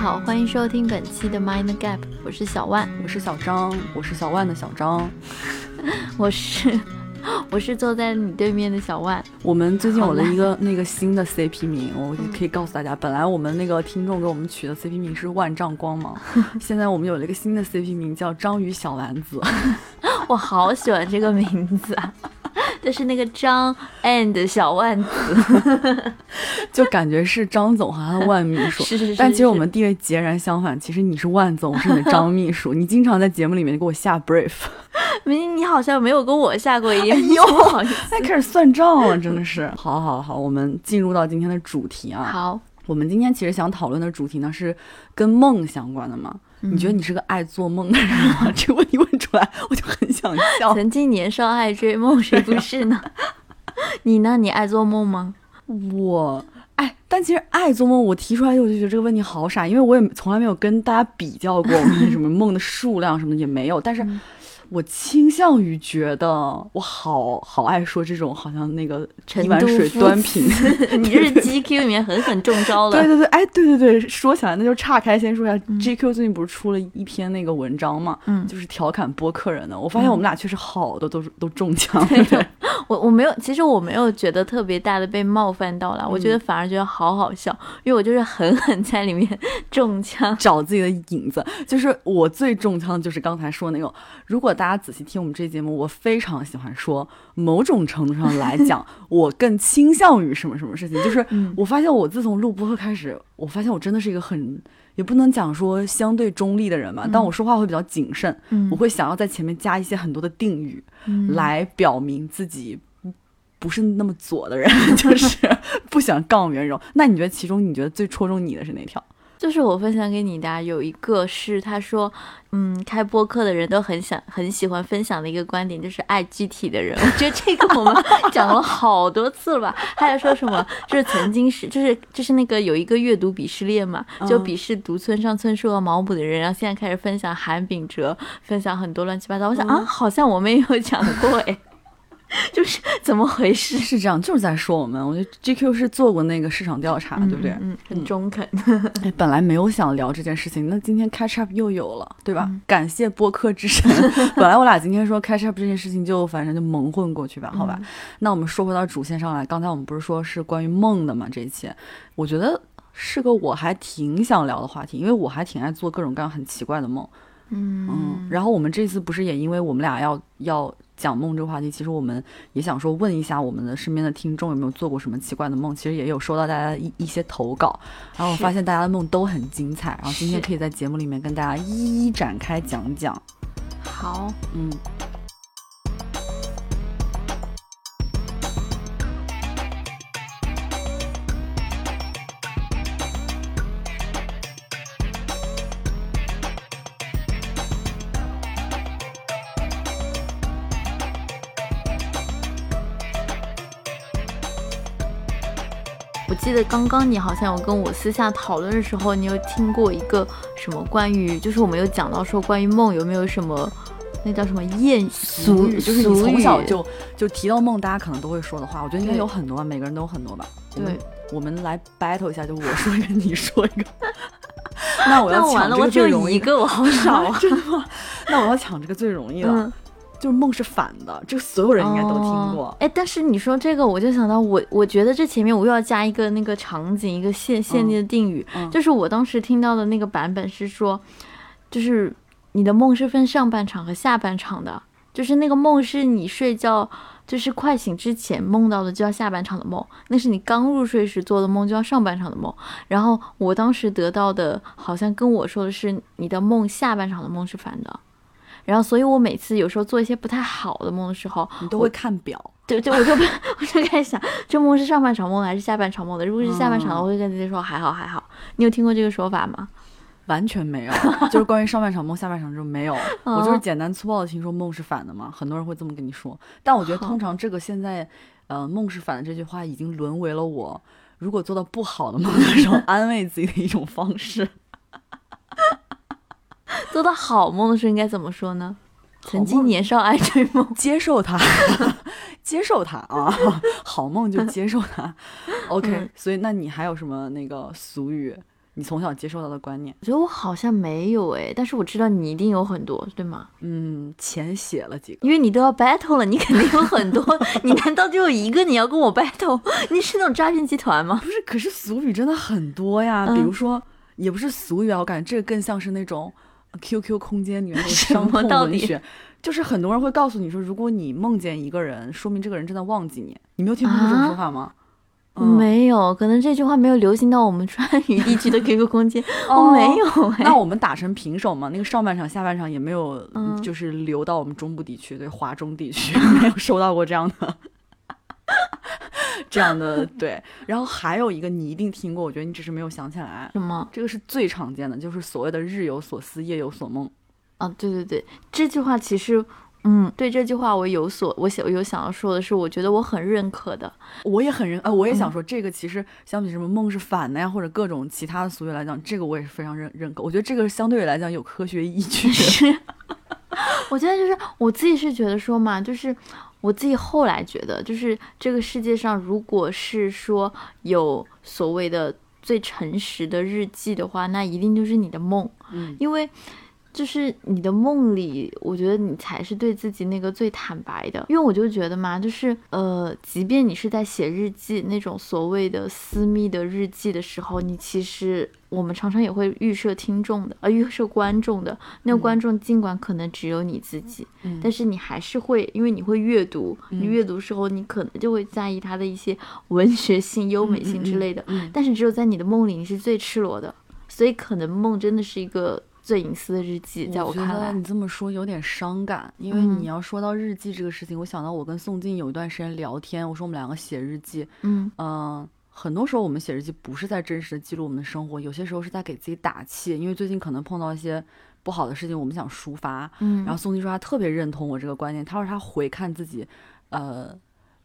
好，欢迎收听本期的 Mind Gap，我是小万，我是小张，我是小万的小张，我是我是坐在你对面的小万。我们最近有了一个那个新的 CP 名，我可以告诉大家，本来我们那个听众给我们取的 CP 名是万丈光芒，现在我们有了一个新的 CP 名叫章鱼小丸子，我好喜欢这个名字啊。就是那个张 and 小万子，就感觉是张总和他的万秘书。是是是。但其实我们地位截然相反，其实你是万总，我是你的张秘书。你经常在节目里面给我下 brief。没，你好像没有跟我下过一样。哟，在开始算账了，真的是。好好好，我们进入到今天的主题啊。好，我们今天其实想讨论的主题呢是跟梦相关的嘛。你觉得你是个爱做梦的人吗？这个问题问出来，我就很想笑。曾经年少爱追梦，谁不是呢？你呢？你爱做梦吗？我哎，但其实爱做梦，我提出来我就觉得这个问题好傻，因为我也从来没有跟大家比较过我们 什么梦的数量什么的也没有，但是。我倾向于觉得我好好爱说这种好像那个一碗水端平，你是 GQ 里面狠狠中招了。对对对，哎，对对对，说起来那就岔开先说一下，GQ 最近不是出了一篇那个文章嘛，嗯，就是调侃播客人的。我发现我们俩确实好多都是都中枪。对，我我没有，其实我没有觉得特别大的被冒犯到了，我觉得反而觉得好好笑，因为我就是狠狠在里面中枪，找自己的影子。就是我最中枪的就是刚才说那种，如果。大家仔细听我们这节目，我非常喜欢说，某种程度上来讲，我更倾向于什么什么事情。就是我发现，我自从录播课开始，我发现我真的是一个很，也不能讲说相对中立的人嘛。但我说话会比较谨慎，我会想要在前面加一些很多的定语，来表明自己不是那么左的人，就是不想杠别人。那你觉得其中你觉得最戳中你的是哪条？就是我分享给你的，有一个是他说，嗯，开播客的人都很想很喜欢分享的一个观点，就是爱具体的人。我觉得这个我们 讲了好多次了吧？还有说什么，就是曾经是，就是就是那个有一个阅读鄙视链嘛，就鄙视读村上春树和毛姆的人，然后现在开始分享韩炳哲，分享很多乱七八糟。我想啊，好像我们也有讲过哎。就是怎么回事？是这样，就是在说我们。我觉得 GQ 是做过那个市场调查，对不对？嗯，很中肯。哎，本来没有想聊这件事情，那今天 catch up 又有了，对吧？感谢播客之神。本来我俩今天说 catch up 这件事情，就反正就蒙混过去吧，好吧？那我们说回到主线上来，刚才我们不是说是关于梦的嘛？这一期，我觉得是个我还挺想聊的话题，因为我还挺爱做各种各样很奇怪的梦。嗯嗯。然后我们这次不是也因为我们俩要要。讲梦这个话题，其实我们也想说问一下我们的身边的听众有没有做过什么奇怪的梦。其实也有收到大家一一些投稿，然后我发现大家的梦都很精彩，然后今天可以在节目里面跟大家一一展开讲讲。好，嗯。记得刚刚你好像有跟我私下讨论的时候，你有听过一个什么关于，就是我们有讲到说关于梦有没有什么，那叫什么谚俗语，就是你从小就就提到梦，大家可能都会说的话，我觉得应该有很多吧，每个人都有很多吧。对，我们来 battle 一下，就我说一个，你说一个。那我要抢这个最容易，一个我好少啊，真的吗？那我要抢这个最容易了。就是梦是反的，这个所有人应该都听过。哎，但是你说这个，我就想到我，我觉得这前面我又要加一个那个场景，一个限限定的定语，就是我当时听到的那个版本是说，就是你的梦是分上半场和下半场的，就是那个梦是你睡觉就是快醒之前梦到的，就叫下半场的梦；那是你刚入睡时做的梦，就叫上半场的梦。然后我当时得到的，好像跟我说的是，你的梦下半场的梦是反的。然后，所以我每次有时候做一些不太好的梦的时候，你都会看表。对对，我就我就开始想，这梦是上半场梦还是下半场梦的？如果是下半场的，我会跟自己说还好还好。你有听过这个说法吗？完全没有，就是关于上半场梦、下半场就没有。我就是简单粗暴的听说梦是反的嘛，很多人会这么跟你说。但我觉得通常这个现在，呃，梦是反的这句话已经沦为了我如果做到不好的梦的时候 安慰自己的一种方式。做到好梦的时候应该怎么说呢？曾经年少爱追梦，接受它，接受它啊！好梦就接受它。OK，所以那你还有什么那个俗语？你从小接受到的观念。我觉得我好像没有哎，但是我知道你一定有很多，对吗？嗯，浅写了几个，因为你都要 battle 了，你肯定有很多。你难道就有一个你要跟我 battle？你是那种诈骗集团吗？不是，可是俗语真的很多呀，比如说，也不是俗语啊，我感觉这个更像是那种 QQ 空间里面的 伤痛文学。就是很多人会告诉你说，如果你梦见一个人，说明这个人正在忘记你。你没有听说过这种说法吗？没有，可能这句话没有流行到我们川渝地区的 QQ 空间。哦，没有。那我们打成平手嘛？那个上半场、下半场也没有，就是流到我们中部地区，对华中地区 没有收到过这样的，这样的对。然后还有一个你一定听过，我觉得你只是没有想起来。什么？这个是最常见的，就是所谓的“日有所思，夜有所梦”。啊，对对对，这句话其实，嗯，对这句话我有所，我想有想要说的是，我觉得我很认可的，我也很认，呃，我也想说这个其实相比什么梦是反的呀，或者各种其他的俗语来讲，这个我也是非常认认可，我觉得这个相对来讲有科学依据。我觉得就是我自己是觉得说嘛，就是我自己后来觉得，就是这个世界上如果是说有所谓的最诚实的日记的话，那一定就是你的梦，嗯，因为。就是你的梦里，我觉得你才是对自己那个最坦白的，因为我就觉得嘛，就是呃，即便你是在写日记那种所谓的私密的日记的时候，你其实我们常常也会预设听众的，呃，预设观众的。那个观众尽管可能只有你自己，但是你还是会，因为你会阅读，你阅读时候你可能就会在意他的一些文学性、优美性之类的。但是只有在你的梦里，你是最赤裸的，所以可能梦真的是一个。最隐私的日记，在我看来，你这么说有点伤感，因为你要说到日记这个事情，我想到我跟宋静有一段时间聊天，我说我们两个写日记，嗯嗯，很多时候我们写日记不是在真实的记录我们的生活，有些时候是在给自己打气，因为最近可能碰到一些不好的事情，我们想抒发，嗯，然后宋静说他特别认同我这个观念，他说他回看自己，呃，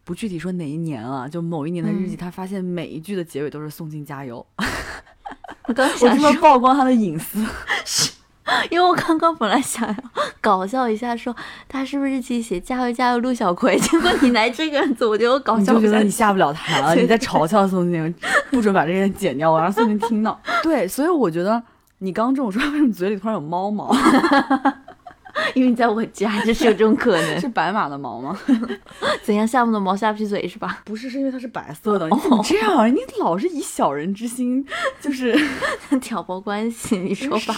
不具体说哪一年啊，就某一年的日记，他发现每一句的结尾都是宋静加油。我刚我是不是曝光他的隐私？是，因为我刚刚本来想要搞笑一下，说他是不是一起写加油加油陆小葵，结果你来这个样子，我觉得我搞笑。就觉得你下不了台了，你在嘲笑宋静，不准把这些剪掉，我让宋静听到。对，所以我觉得你刚刚这种说，为什么嘴里突然有猫毛？因为你在我家，就是有这种可能。是白马的毛吗？怎样？夏目的毛下不去嘴是吧？不是，是因为它是白色的。你怎么这样啊？你老是以小人之心，就是挑拨关系。你说吧。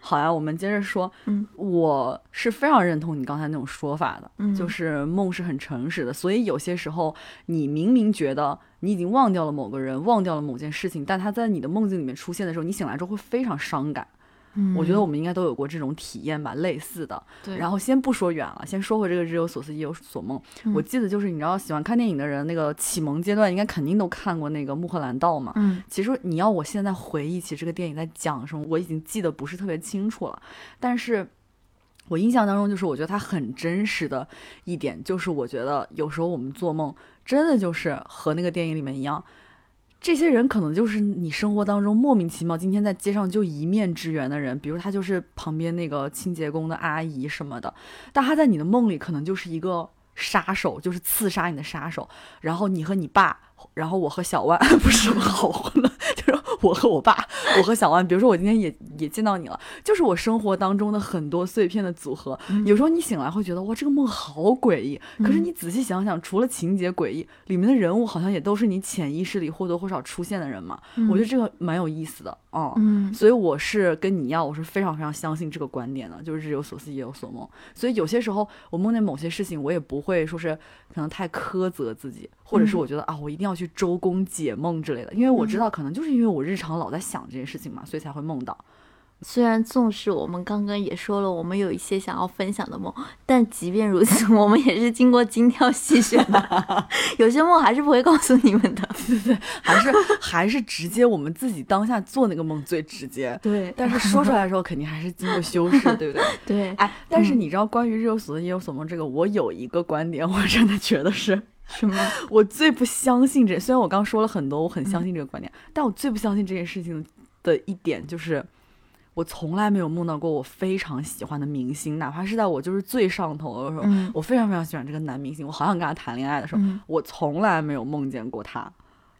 好呀，我们接着说。嗯，我是非常认同你刚才那种说法的。嗯，就是梦是很诚实的，所以有些时候你明明觉得你已经忘掉了某个人，忘掉了某件事情，但他在你的梦境里面出现的时候，你醒来之后会非常伤感。我觉得我们应该都有过这种体验吧，类似的。对。然后先不说远了，先说回这个日有所思，夜有所梦。我记得就是你知道，喜欢看电影的人，那个启蒙阶段应该肯定都看过那个《穆赫兰道》嘛。嗯。其实你要我现在回忆起这个电影在讲什么，我已经记得不是特别清楚了。但是，我印象当中就是我觉得它很真实的一点，就是我觉得有时候我们做梦真的就是和那个电影里面一样。这些人可能就是你生活当中莫名其妙今天在街上就一面之缘的人，比如他就是旁边那个清洁工的阿姨什么的，但他在你的梦里可能就是一个杀手，就是刺杀你的杀手。然后你和你爸，然后我和小万，不是什么好混了。我和我爸，我和小万，比如说我今天也也见到你了，就是我生活当中的很多碎片的组合。有时候你醒来会觉得哇，这个梦好诡异，可是你仔细想想，除了情节诡异，里面的人物好像也都是你潜意识里或多或少出现的人嘛。我觉得这个蛮有意思的哦。所以我是跟你一样，我是非常非常相信这个观点的，就是日有所思夜有所梦。所以有些时候我梦见某些事情，我也不会说是可能太苛责自己，或者是我觉得啊，我一定要去周公解梦之类的，因为我知道可能就是因为我日。常老在想这件事情嘛，所以才会梦到。虽然纵使我们刚刚也说了，我们有一些想要分享的梦，但即便如此，我们也是经过精挑细选的。有些梦还是不会告诉你们的，对对对，还是还是直接我们自己当下做那个梦最直接。对，但是说出来的时候肯定还是经过修饰，对不对？对。哎，但是你知道关于日有所思夜有所梦这个，我有一个观点，我真的觉得是。什么？我最不相信这，虽然我刚说了很多，我很相信这个观点，但我最不相信这件事情的一点就是，我从来没有梦到过我非常喜欢的明星，哪怕是在我就是最上头的时候，我非常非常喜欢这个男明星，我好想跟他谈恋爱的时候，我从来没有梦见过他，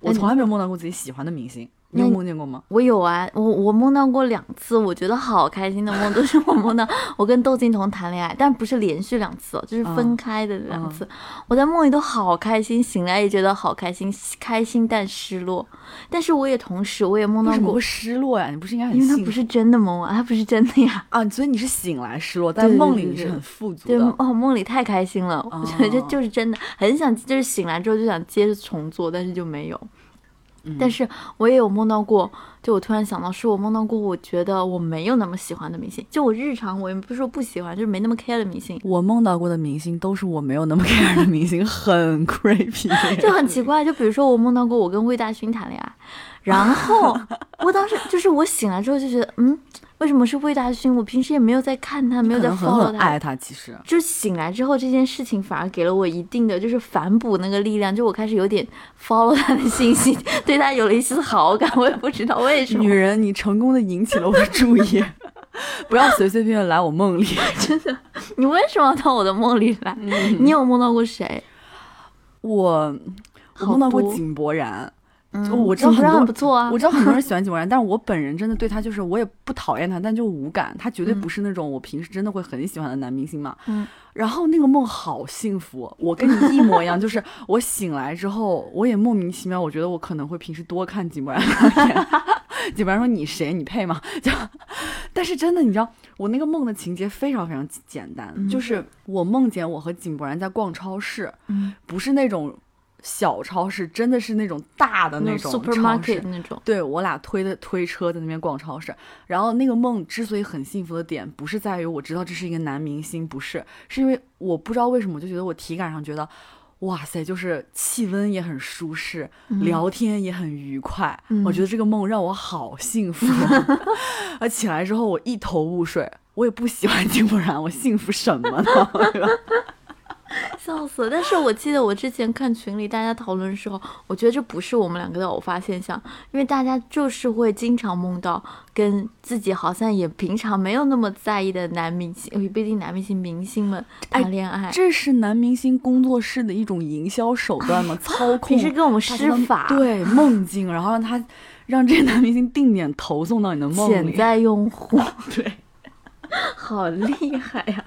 我从来没有梦到过自己喜欢的明星。你有梦见过吗？我有啊，我我梦到过两次，我觉得好开心的梦，都是我梦到 我跟窦靖童谈恋爱，但不是连续两次，就是分开的两次。我在梦里都好开心，醒来也觉得好开心，开心但失落。但是我也同时，我也梦到过失落呀，你不是应该很因为它不是真的梦啊，它不是真的呀 啊，所以你是醒来失落，但梦里你是很富足的。对哦，梦里太开心了，我觉得这就是真的，很想就是醒来之后就想接着重做，但是就没有。但是我也有梦到过，就我突然想到，是我梦到过，我觉得我没有那么喜欢的明星。就我日常，我也不是说不喜欢，就是没那么 care 的明星。我梦到过的明星都是我没有那么 care 的明星，很 creepy，就很奇怪。就比如说，我梦到过我跟魏大勋谈恋爱，然后我当时就是我醒来之后就觉得，嗯。为什么是魏大勋？我平时也没有在看他，没有在 follow 他。爱他，其实就醒来之后，这件事情反而给了我一定的就是反哺那个力量，就我开始有点 follow 他的信息，对他有了一丝好感。我也不知道为什么。女人，你成功的引起了我的注意，不要随随便便来我梦里。真的，你为什么要到我的梦里来？你有梦到过谁？我我梦到过井柏然。我知道很多，不错啊。我知道很多人喜欢井柏然，但是我本人真的对他就是我也不讨厌他，但就无感。他绝对不是那种我平时真的会很喜欢的男明星嘛。嗯。然后那个梦好幸福，我跟你一模一样，就是我醒来之后，我也莫名其妙，我觉得我可能会平时多看井柏然两眼。井柏然说：“你谁？你配吗？”就，但是真的，你知道我那个梦的情节非常非常简单，就是我梦见我和井柏然在逛超市，不是那种。小超市真的是那种大的那种 supermarket 那种，对我俩推的推车在那边逛超市，然后那个梦之所以很幸福的点，不是在于我知道这是一个男明星，不是，是因为我不知道为什么，我就觉得我体感上觉得，哇塞，就是气温也很舒适，聊天也很愉快，我觉得这个梦让我好幸福，而起来之后我一头雾水，我也不喜欢 金不然，我幸福什么呢？笑死了！但是我记得我之前看群里大家讨论的时候，我觉得这不是我们两个的偶发现象，因为大家就是会经常梦到跟自己好像也平常没有那么在意的男明星，也不一定男明星明星们谈恋爱。这是男明星工作室的一种营销手段吗？操控？平时跟我们施法？对，梦境，然后让他让这些男明星定点投送到你的梦里。潜在用户，对，好厉害呀！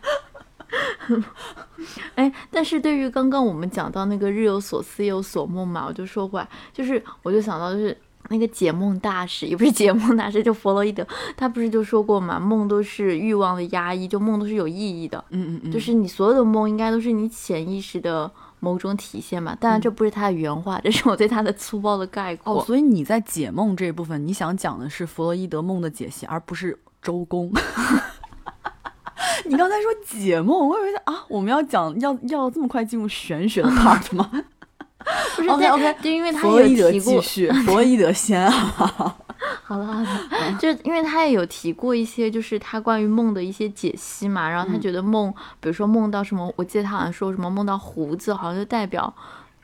哎，但是对于刚刚我们讲到那个日有所思夜有所梦嘛，我就说过来，就是我就想到就是那个解梦大师，也不是解梦大师，就弗洛伊德，他不是就说过嘛，梦都是欲望的压抑，就梦都是有意义的，嗯嗯嗯，就是你所有的梦应该都是你潜意识的某种体现嘛。当然这不是他的原话，这是我对他的粗暴的概括。哦，所以你在解梦这一部分，你想讲的是弗洛伊德梦的解析，而不是周公。你刚才说解梦，我以为啊，我们要讲要要这么快进入玄学的 part 吗？不是，OK OK，就因为他弗洛伊德继续，弗洛伊德先啊。好了好了，就因为他也有提过一些，就是他关于梦的一些解析嘛，然后他觉得梦，比如说梦到什么，我记得他好像说什么梦到胡子，好像就代表。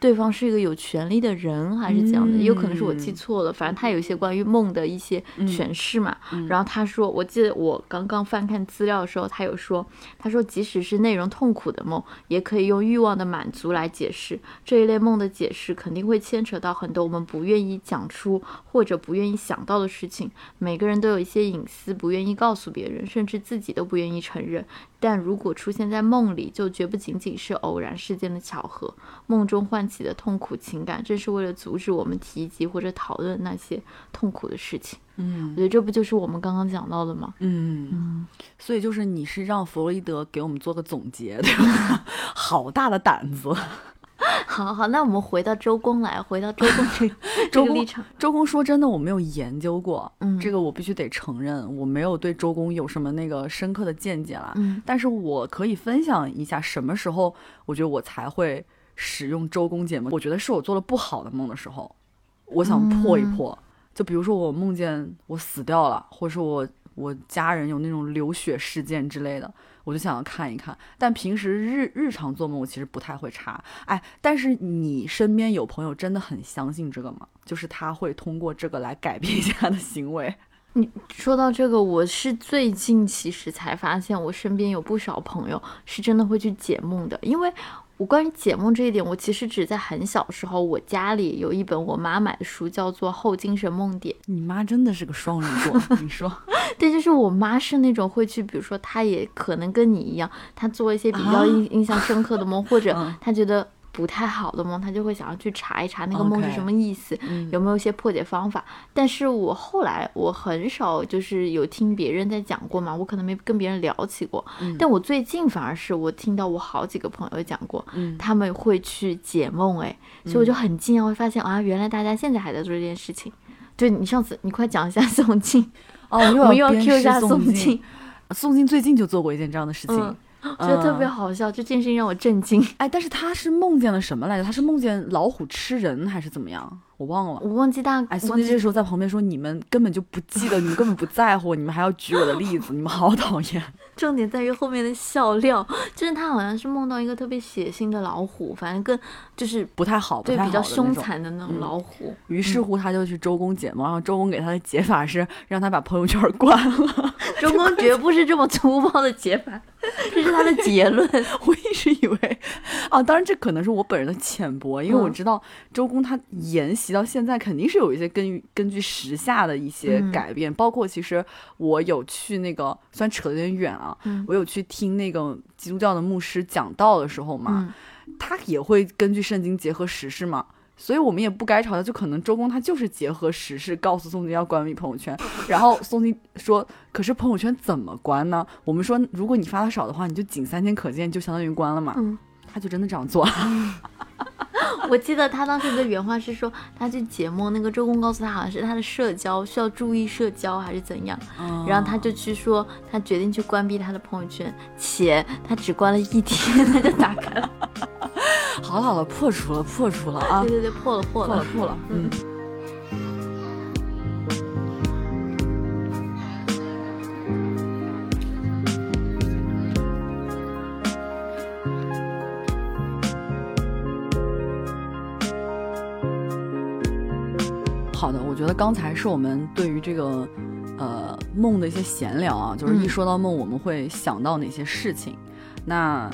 对方是一个有权利的人，还是怎样的？也有可能是我记错了。反正他有一些关于梦的一些诠释嘛。然后他说，我记得我刚刚翻看资料的时候，他有说，他说即使是内容痛苦的梦，也可以用欲望的满足来解释。这一类梦的解释肯定会牵扯到很多我们不愿意讲出或者不愿意想到的事情。每个人都有一些隐私，不愿意告诉别人，甚至自己都不愿意承认。但如果出现在梦里，就绝不仅仅是偶然事件的巧合。梦中唤起的痛苦情感，正是为了阻止我们提及或者讨论那些痛苦的事情。嗯，我觉得这不就是我们刚刚讲到的吗？嗯嗯。所以就是你是让弗洛伊德给我们做个总结，对吧？好大的胆子。好好，那我们回到周公来，回到周公这 周公立场。周公说真的，我没有研究过，嗯，这个我必须得承认，我没有对周公有什么那个深刻的见解啦。嗯，但是我可以分享一下，什么时候我觉得我才会使用周公解梦。我觉得是我做了不好的梦的时候，我想破一破。就比如说我梦见我死掉了，或者说我我家人有那种流血事件之类的。我就想要看一看，但平时日日常做梦，我其实不太会查。哎，但是你身边有朋友真的很相信这个吗？就是他会通过这个来改变一下他的行为。你说到这个，我是最近其实才发现，我身边有不少朋友是真的会去解梦的，因为。我关于解梦这一点，我其实只在很小时候，我家里有一本我妈买的书，叫做《后精神梦点》。你妈真的是个双鱼座，你说？对，就是我妈是那种会去，比如说她也可能跟你一样，她做一些比较印印象深刻的梦，或者 她觉得。不太好的梦，他就会想要去查一查那个梦是什么意思，有没有一些破解方法。但是我后来我很少就是有听别人在讲过嘛，我可能没跟别人聊起过。但我最近反而是我听到我好几个朋友讲过，他们会去解梦，哎，所以我就很惊讶，会发现啊，原来大家现在还在做这件事情。对你上次你快讲一下宋静哦，我们又要 Q 一下宋静，宋静最近就做过一件这样的事情。觉得特别好笑，这件事情让我震惊。哎，但是他是梦见了什么来着？他是梦见老虎吃人还是怎么样？我忘了，我忘记大。哎，宋静这时候在旁边说：“你们根本就不记得，你们根本不在乎，你们还要举我的例子，你们好讨厌。”重点在于后面的笑料，就是他好像是梦到一个特别血腥的老虎，反正更就是不太好，对，比较凶残的那种老虎。于是乎，他就去周公解梦，然后周公给他的解法是让他把朋友圈关了。周公绝不是这么粗暴的解法，这是他的结论。我一直以为，啊，当然这可能是我本人的浅薄，因为我知道周公他沿袭到现在肯定是有一些根根据时下的一些改变，包括其实我有去那个，虽然扯得有点远啊。我有去听那个基督教的牧师讲道的时候嘛，他也会根据圣经结合时事嘛，所以我们也不该嘲笑，就可能周公他就是结合时事告诉宋金要关闭朋友圈，然后宋金说，可是朋友圈怎么关呢？我们说如果你发的少的话，你就仅三天可见，就相当于关了嘛。他就真的这样做。我记得他当时的原话是说，他去解梦，那个周公告诉他，好像是他的社交需要注意社交还是怎样，然后他就去说，他决定去关闭他的朋友圈，且他只关了一天，他就打开了。好了好了，破除了破除了啊！对对对，破了破了破了，嗯。好的，我觉得刚才是我们对于这个，呃，梦的一些闲聊啊，就是一说到梦，我们会想到哪些事情。那，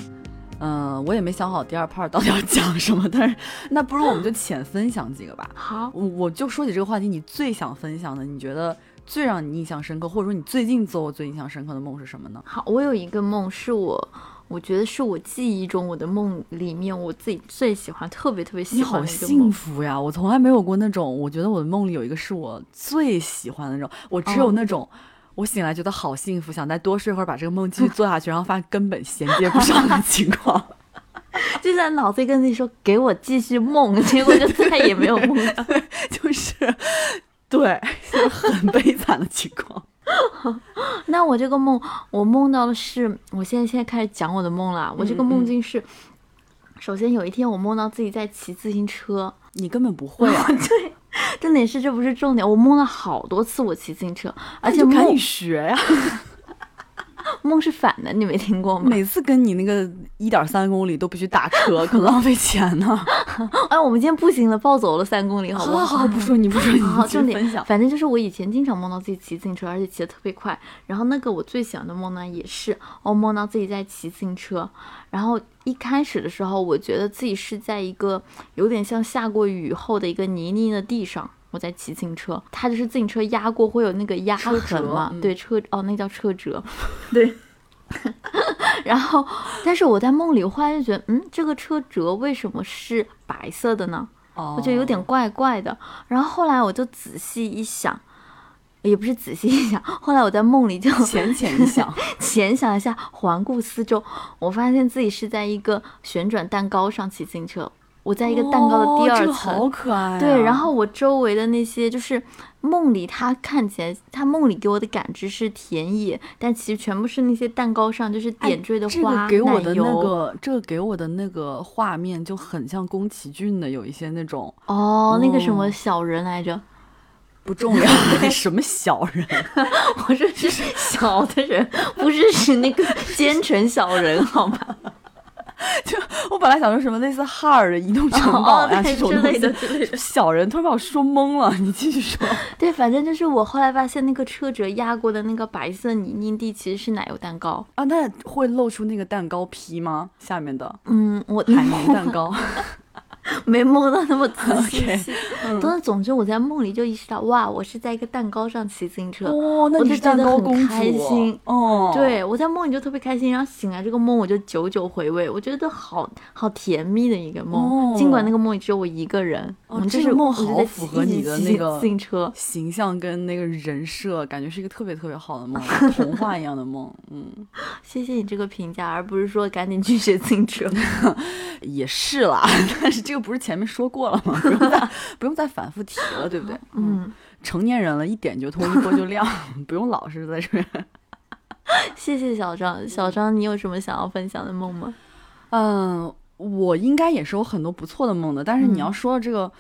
嗯，我也没想好第二 part 到底要讲什么，但是那不如我们就浅分享几个吧。好，我就说起这个话题，你最想分享的，你觉得最让你印象深刻，或者说你最近做过最印象深刻的梦是什么呢？好，我有一个梦是我。我觉得是我记忆中我的梦里面我自己最喜欢、特别特别喜欢的一个梦。你好幸福呀！我从来没有过那种，我觉得我的梦里有一个是我最喜欢的那种。我只有那种，我醒来觉得好幸福，想再多睡会儿，把这个梦继续做下去，然后发现根本衔接不上的情况。就在脑子里跟自己说：“给我继续梦。”结果就再也没有梦到，就是对，很悲惨的情况。那我这个梦，我梦到的是，我现在现在开始讲我的梦了。我这个梦境是，首先有一天我梦到自己在骑自行车，你根本不会啊。对，重点是这不是重点，我梦了好多次我骑自行车，而且赶紧学呀。梦是反的，你没听过吗？每次跟你那个一点三公里都必须打车，可浪费钱呢。哎，我们今天步行了，暴走了三公里，好不好？好，不说你不说你，好，重点分享。反正就是我以前经常梦到自己骑自行车，而且骑得特别快。然后那个我最喜欢的梦呢，也是我梦到自己在骑自行车。然后一开始的时候，我觉得自己是在一个有点像下过雨后的一个泥泞的地上。我在骑自行车，它就是自行车压过会有那个压痕嘛？对，车哦，那叫车辙。对。然后，但是我在梦里，忽然就觉得，嗯，这个车辙为什么是白色的呢？哦，我觉得有点怪怪的。然后后来我就仔细一想，也不是仔细一想，后来我在梦里就浅浅一想，浅想一下，环顾四周，我发现自己是在一个旋转蛋糕上骑自行车。我在一个蛋糕的第二层，好可爱。对，然后我周围的那些，就是梦里他看起来，他梦里给我的感知是田野，但其实全部是那些蛋糕上就是点缀的花、这个给我的那个，这个给我的那个画面就很像宫崎骏的有一些那种。哦，那个什么小人来着？不重要，什么小人？我说是小的人，不是是那个 奸臣小人，好吗？就我本来想说什么类似哈尔的移动城堡呀这种东西，小人突然把我说懵了。你继续说。对，反正就是我后来发现那个车辙压过的那个白色泥泞地其实是奶油蛋糕啊，那会露出那个蛋糕皮吗？下面的？嗯，我海绵蛋糕。没梦到那么仔细，但是总之我在梦里就意识到，哇，我是在一个蛋糕上骑自行车，哦，那你是蛋糕公主，开心哦。对，我在梦里就特别开心，然后醒来这个梦我就久久回味，我觉得好好甜蜜的一个梦。尽管那个梦里只有我一个人，哦这个梦好符合你的那个自行车形象跟那个人设，感觉是一个特别特别好的梦，童话一样的梦。嗯，谢谢你这个评价，而不是说赶紧去学自行车。也是啦，但是这个不是前面说过了吗？不用再 不用再反复提了，对不对？嗯，成年人了，一点就通，一拨就亮，不用老是在这边。谢谢小张，小张，你有什么想要分享的梦吗？嗯，我应该也是有很多不错的梦的，但是你要说这个，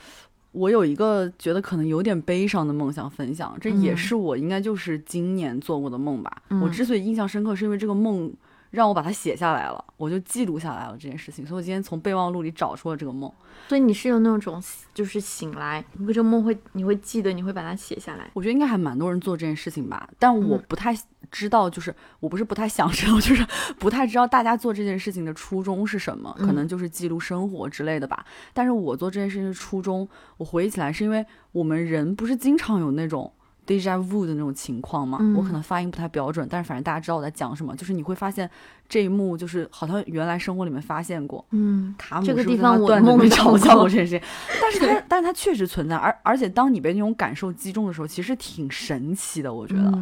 我有一个觉得可能有点悲伤的梦想分享，这也是我应该就是今年做过的梦吧。我之所以印象深刻，是因为这个梦。让我把它写下来了，我就记录下来了这件事情。所以我今天从备忘录里找出了这个梦。所以你是有那种就是醒来，这个梦会你会记得，你会把它写下来。我觉得应该还蛮多人做这件事情吧，但我不太知道，就是我不是不太想知道，就是不太知道大家做这件事情的初衷是什么，可能就是记录生活之类的吧。但是我做这件事情的初衷，我回忆起来是因为我们人不是经常有那种。Deja vu 的那种情况嘛，我可能发音不太标准，但是反正大家知道我在讲什么，就是你会发现这一幕就是好像原来生活里面发现过，嗯，卡姆这个地方我梦里嘲笑过这些，但是它但是它确实存在，而而且当你被那种感受击中的时候，其实挺神奇的，我觉得，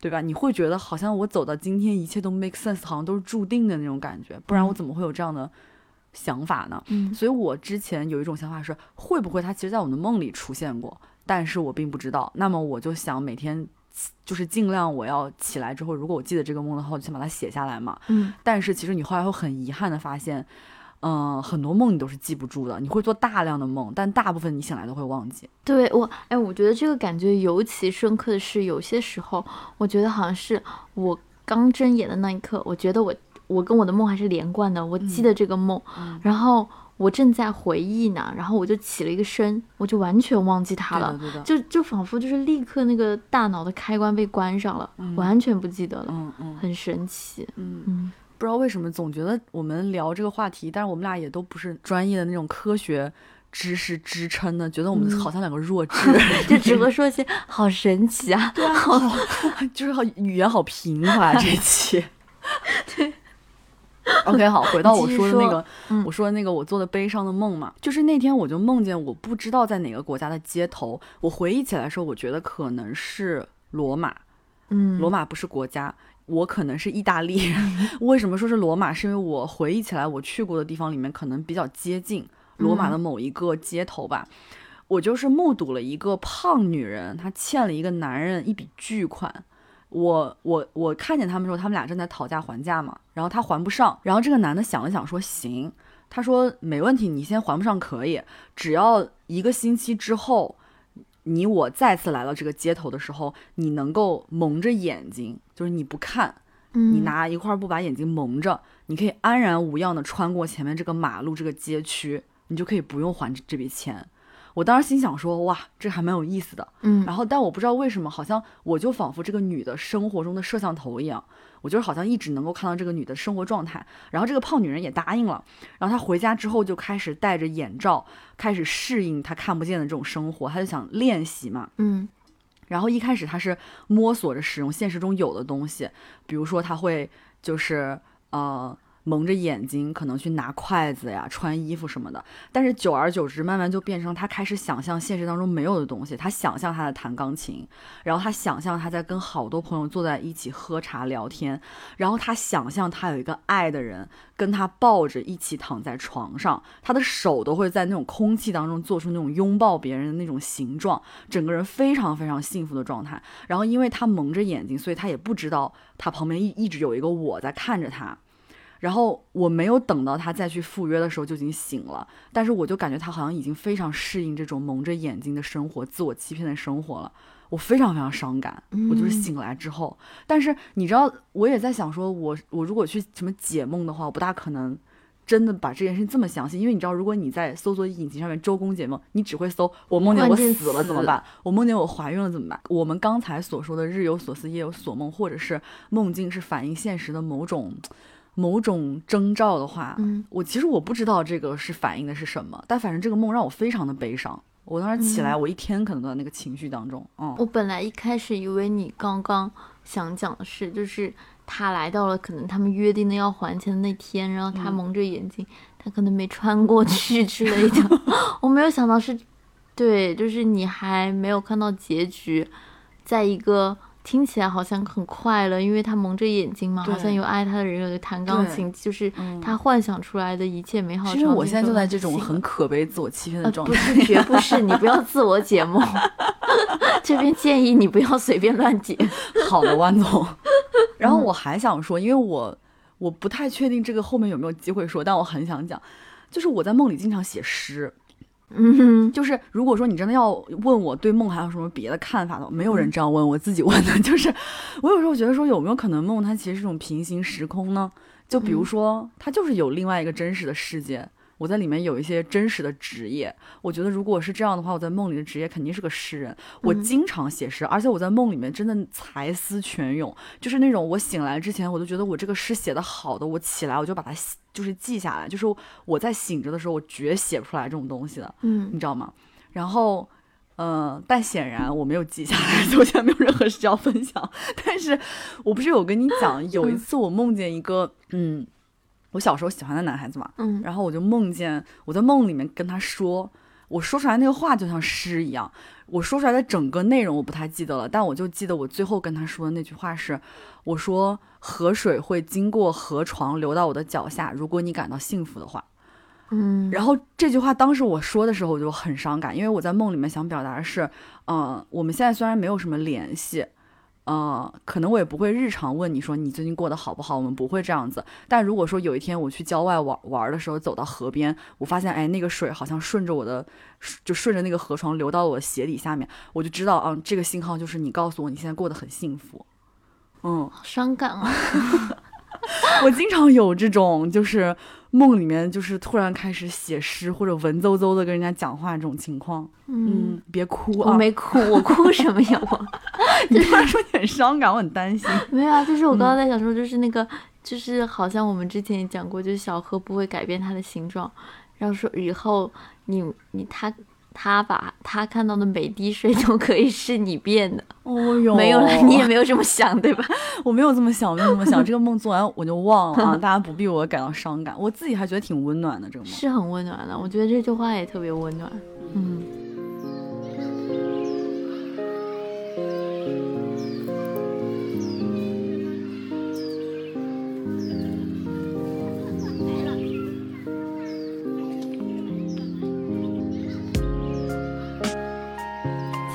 对吧？你会觉得好像我走到今天，一切都 make sense，好像都是注定的那种感觉，不然我怎么会有这样的想法呢？嗯，所以我之前有一种想法是，会不会他其实在我的梦里出现过？但是我并不知道，那么我就想每天就是尽量我要起来之后，如果我记得这个梦的话，我就先把它写下来嘛。嗯。但是其实你后来会很遗憾的发现，嗯，很多梦你都是记不住的。你会做大量的梦，但大部分你醒来都会忘记。对我，哎，我觉得这个感觉尤其深刻的是，有些时候我觉得好像是我刚睁眼的那一刻，我觉得我我跟我的梦还是连贯的，我记得这个梦，然后。我正在回忆呢，然后我就起了一个身，我就完全忘记它了，就就仿佛就是立刻那个大脑的开关被关上了，完全不记得了，嗯嗯，很神奇，嗯。嗯，不知道为什么总觉得我们聊这个话题，但是我们俩也都不是专业的那种科学知识支撑的，觉得我们好像两个弱智，就只会说些好神奇啊，对啊，好，就是好语言好平滑这期，对。OK，好，回到我说的那个，我说的那个我做的悲伤的梦嘛，就是那天我就梦见我不知道在哪个国家的街头，我回忆起来的时候，我觉得可能是罗马，嗯，罗马不是国家，我可能是意大利。为什么说是罗马？是因为我回忆起来我去过的地方里面可能比较接近罗马的某一个街头吧，我就是目睹了一个胖女人，她欠了一个男人一笔巨款。我我我看见他们时候，他们俩正在讨价还价嘛，然后他还不上，然后这个男的想了想说行，他说没问题，你先还不上可以，只要一个星期之后，你我再次来到这个街头的时候，你能够蒙着眼睛，就是你不看，你拿一块布把眼睛蒙着，你可以安然无恙的穿过前面这个马路这个街区，你就可以不用还这笔钱。我当时心想说，哇，这还蛮有意思的，嗯，然后但我不知道为什么，好像我就仿佛这个女的生活中的摄像头一样，我就是好像一直能够看到这个女的生活状态。然后这个胖女人也答应了，然后她回家之后就开始戴着眼罩，开始适应她看不见的这种生活，她就想练习嘛，嗯，然后一开始她是摸索着使用现实中有的东西，比如说她会就是呃。蒙着眼睛，可能去拿筷子呀、穿衣服什么的。但是久而久之，慢慢就变成他开始想象现实当中没有的东西。他想象他在弹钢琴，然后他想象他在跟好多朋友坐在一起喝茶聊天，然后他想象他有一个爱的人跟他抱着一起躺在床上，他的手都会在那种空气当中做出那种拥抱别人的那种形状，整个人非常非常幸福的状态。然后因为他蒙着眼睛，所以他也不知道他旁边一一直有一个我在看着他。然后我没有等到他再去赴约的时候就已经醒了，但是我就感觉他好像已经非常适应这种蒙着眼睛的生活、自我欺骗的生活了。我非常非常伤感，我就是醒来之后。但是你知道，我也在想说，我我如果去什么解梦的话，我不大可能真的把这件事情这么详细，因为你知道，如果你在搜索引擎上面周公解梦，你只会搜我梦见我死了怎么办？我梦见我怀孕了怎么办？我们刚才所说的日有所思夜有所梦，或者是梦境是反映现实的某种某种征兆的话，嗯，我其实我不知道这个是反映的是什么，但反正这个梦让我非常的悲伤。我当时起来，我一天可能都在那个情绪当中。嗯，我本来一开始以为你刚刚想讲的是，就是他来到了可能他们约定的要还钱的那天，然后他蒙着眼睛，他可能没穿过去之类的。我没有想到是，对，就是你还没有看到结局，在一个。听起来好像很快乐，因为他蒙着眼睛嘛，好像有爱他的人，有弹钢琴，就是他幻想出来的一切美好。其实我现在就在这种很可悲、自我欺骗的状态。不是，绝不是，你不要自我解梦。这边建议你不要随便乱解。好的，万总。然后我还想说，因为我我不太确定这个后面有没有机会说，但我很想讲，就是我在梦里经常写诗。嗯，就是如果说你真的要问我对梦还有什么别的看法的，没有人这样问我自己问的。就是我有时候觉得说，有没有可能梦它其实是一种平行时空呢？就比如说，它就是有另外一个真实的世界。我在里面有一些真实的职业，我觉得如果是这样的话，我在梦里的职业肯定是个诗人。我经常写诗，而且我在梦里面真的才思泉涌，就是那种我醒来之前，我都觉得我这个诗写的好的，我起来我就把它就是记下来，就是我在醒着的时候，我绝写不出来这种东西的，嗯，你知道吗？然后，嗯，但显然我没有记下来，所以我现在没有任何事要分享。但是我不是有跟你讲，有一次我梦见一个，嗯。我小时候喜欢的男孩子嘛，嗯，然后我就梦见我在梦里面跟他说，我说出来那个话就像诗一样，我说出来的整个内容我不太记得了，但我就记得我最后跟他说的那句话是，我说河水会经过河床流到我的脚下，如果你感到幸福的话，嗯，然后这句话当时我说的时候我就很伤感，因为我在梦里面想表达的是，嗯，我们现在虽然没有什么联系。呃，可能我也不会日常问你说你最近过得好不好，我们不会这样子。但如果说有一天我去郊外玩玩的时候，走到河边，我发现哎，那个水好像顺着我的，就顺着那个河床流到我鞋底下面，我就知道啊，这个信号就是你告诉我你现在过得很幸福。嗯，伤感啊。我经常有这种，就是梦里面就是突然开始写诗或者文绉绉的跟人家讲话这种情况。嗯，别哭啊！我没哭，我哭什么呀？我你突然说你很伤感，我很担心。没有啊，就是我刚刚在想说，就是那个，就是好像我们之前也讲过，就是小河不会改变它的形状，然后说以后你你他。他把他看到的每滴水都可以是你变的，哦哟，没有了，你也没有这么想，对吧？我没有这么想，没有这么想。这个梦做完我就忘了啊，大家不必我感到伤感，我自己还觉得挺温暖的。这个梦是很温暖的，我觉得这句话也特别温暖，嗯。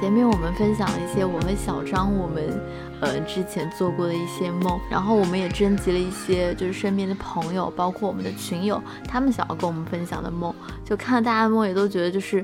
前面我们分享了一些我和小张我们呃之前做过的一些梦，然后我们也征集了一些就是身边的朋友，包括我们的群友，他们想要跟我们分享的梦，就看大家梦也都觉得就是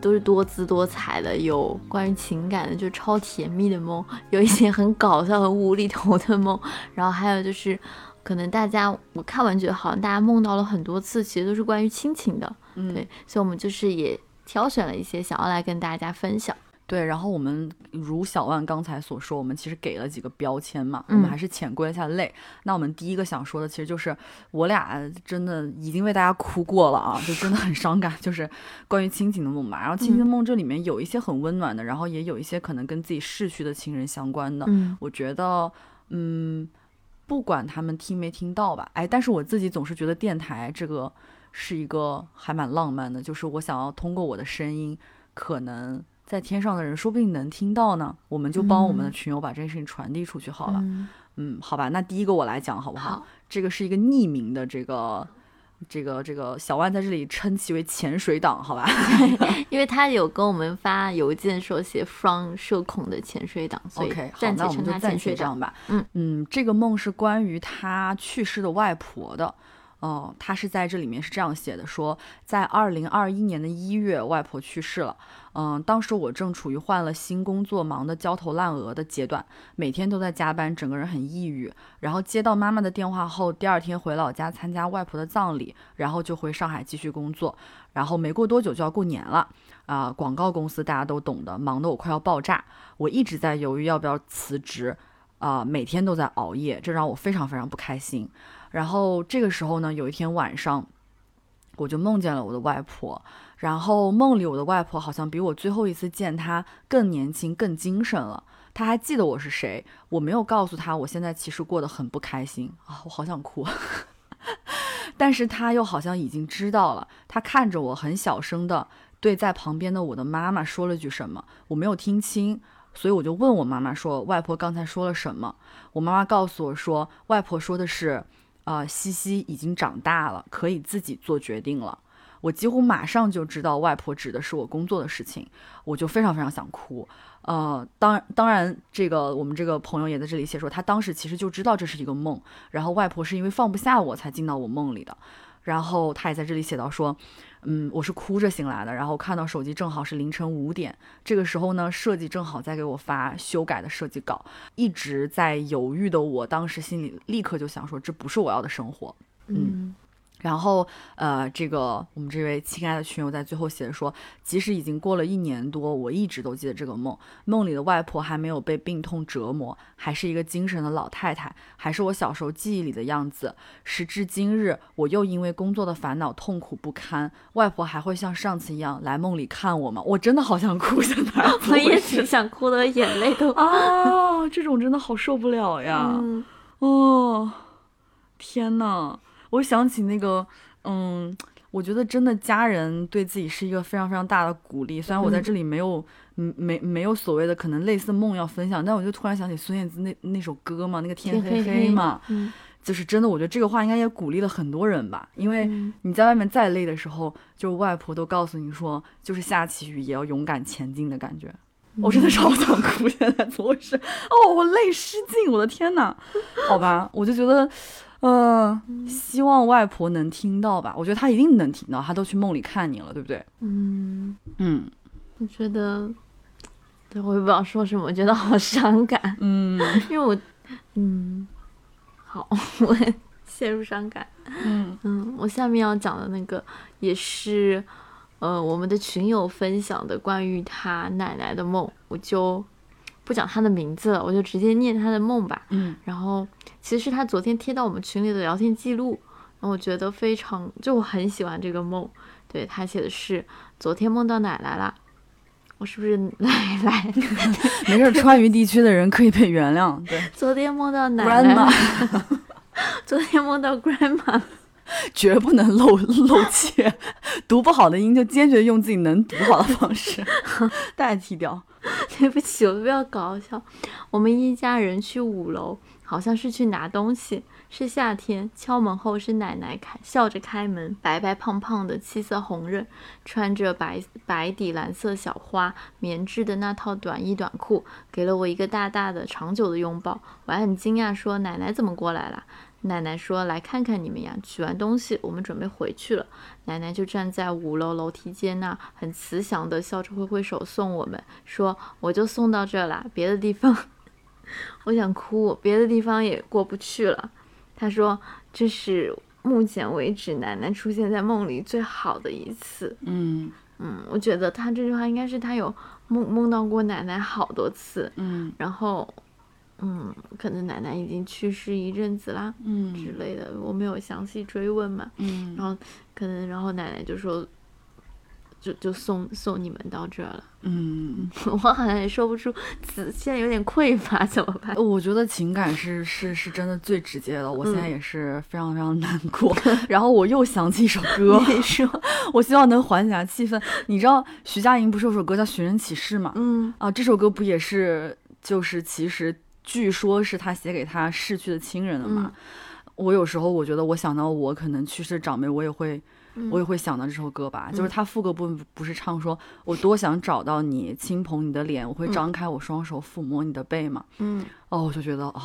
都是多姿多彩的，有关于情感的，就超甜蜜的梦，有一些很搞笑和无厘头的梦，然后还有就是可能大家我看完觉得好像大家梦到了很多次，其实都是关于亲情的，嗯对，所以我们就是也挑选了一些想要来跟大家分享。对，然后我们如小万刚才所说，我们其实给了几个标签嘛，我们还是浅归一下类。那我们第一个想说的，其实就是我俩真的已经为大家哭过了啊，就真的很伤感，就是关于亲情的梦嘛。然后亲情的梦这里面有一些很温暖的，然后也有一些可能跟自己逝去的亲人相关的。我觉得，嗯，不管他们听没听到吧，哎，但是我自己总是觉得电台这个是一个还蛮浪漫的，就是我想要通过我的声音，可能。在天上的人说不定能听到呢，我们就帮我们的群友把这件事情传递出去好了。嗯，好吧，那第一个我来讲好不好？这个是一个匿名的，这个这个这个小万在这里称其为潜水党，好吧？因为他有跟我们发邮件说写 from 社恐的潜水党，所以暂且称他潜水党吧。嗯嗯，这个梦是关于他去世的外婆的。哦，他是在这里面是这样写的：说在二零二一年的一月，外婆去世了。嗯，当时我正处于换了新工作、忙得焦头烂额的阶段，每天都在加班，整个人很抑郁。然后接到妈妈的电话后，第二天回老家参加外婆的葬礼，然后就回上海继续工作。然后没过多久就要过年了啊，广告公司大家都懂的，忙得我快要爆炸。我一直在犹豫要不要辞职，啊，每天都在熬夜，这让我非常非常不开心。然后这个时候呢，有一天晚上，我就梦见了我的外婆。然后梦里我的外婆好像比我最后一次见她更年轻、更精神了。她还记得我是谁。我没有告诉她，我现在其实过得很不开心啊，我好想哭。但是她又好像已经知道了。她看着我，很小声的对在旁边的我的妈妈说了句什么，我没有听清，所以我就问我妈妈说：“外婆刚才说了什么？”我妈妈告诉我说：“外婆说的是，呃，西西已经长大了，可以自己做决定了。”我几乎马上就知道外婆指的是我工作的事情，我就非常非常想哭。呃，当当然，这个我们这个朋友也在这里写说，他当时其实就知道这是一个梦，然后外婆是因为放不下我才进到我梦里的。然后他也在这里写到说，嗯，我是哭着醒来的，然后看到手机正好是凌晨五点，这个时候呢，设计正好在给我发修改的设计稿，一直在犹豫的我，当时心里立刻就想说，这不是我要的生活，嗯。然后，呃，这个我们这位亲爱的群友在最后写的说，即使已经过了一年多，我一直都记得这个梦。梦里的外婆还没有被病痛折磨，还是一个精神的老太太，还是我小时候记忆里的样子。时至今日，我又因为工作的烦恼痛苦不堪，外婆还会像上次一样来梦里看我吗？我真的好想哭，现在 我也挺想哭的，眼泪都 啊，这种真的好受不了呀！哦，天呐！我想起那个，嗯，我觉得真的家人对自己是一个非常非常大的鼓励。虽然我在这里没有，嗯，没没有所谓的可能类似梦要分享，但我就突然想起孙燕姿那那首歌嘛，那个天黑黑嘛，就是真的，我觉得这个话应该也鼓励了很多人吧。因为你在外面再累的时候，就外婆都告诉你说，就是下起雨也要勇敢前进的感觉。我真的超想哭，现在怎么回事？哦，我泪失禁，我的天呐，好吧，我就觉得。呃，希望外婆能听到吧。我觉得她一定能听到，她都去梦里看你了，对不对？嗯嗯，我觉得，对我也不知道说什么，我觉得好伤感。嗯，因为我，嗯，好，我也陷入伤感。嗯嗯，我下面要讲的那个也是，呃，我们的群友分享的关于他奶奶的梦，我就。不讲他的名字了，我就直接念他的梦吧。嗯，然后其实是他昨天贴到我们群里的聊天记录，然后我觉得非常，就我很喜欢这个梦。对他写的是昨天梦到奶奶了，我是不是奶奶？没事，川渝地区的人可以被原谅。对，昨天梦到奶奶，昨天梦到 grandma。绝不能漏 漏怯，读不好的音就坚决用自己能读好的方式 代替掉。对不起，我不要搞笑。我们一家人去五楼，好像是去拿东西。是夏天，敲门后是奶奶开，笑着开门，白白胖胖的，气色红润，穿着白白底蓝色小花棉质的那套短衣短裤，给了我一个大大的、长久的拥抱。我还很惊讶，说：“奶奶怎么过来了？”奶奶说：“来看看你们呀，取完东西，我们准备回去了。”奶奶就站在五楼楼梯间那，很慈祥的笑着挥挥手送我们，说：“我就送到这啦，别的地方，我想哭，别的地方也过不去了。”她说：“这是目前为止奶奶出现在梦里最好的一次。”嗯嗯，我觉得她这句话应该是她有梦梦到过奶奶好多次。嗯，然后。嗯，可能奶奶已经去世一阵子啦，嗯之类的，我没有详细追问嘛，嗯，然后可能，然后奶奶就说，就就送送你们到这了，嗯，我好像也说不出，词，现在有点匮乏，怎么办？我觉得情感是是是真的最直接的，我现在也是非常非常难过，然后我又想起一首歌，你说，我希望能缓解下气氛。你知道徐佳莹不是有首歌叫《寻人启事》嘛？嗯，啊，这首歌不也是就是其实。据说是他写给他逝去的亲人的嘛？我有时候我觉得，我想到我可能去世的长辈，我也会，我也会想到这首歌吧。就是他副歌部分不是唱说，我多想找到你，亲捧你的脸，我会张开我双手抚摸你的背嘛？嗯，哦，我就觉得哦，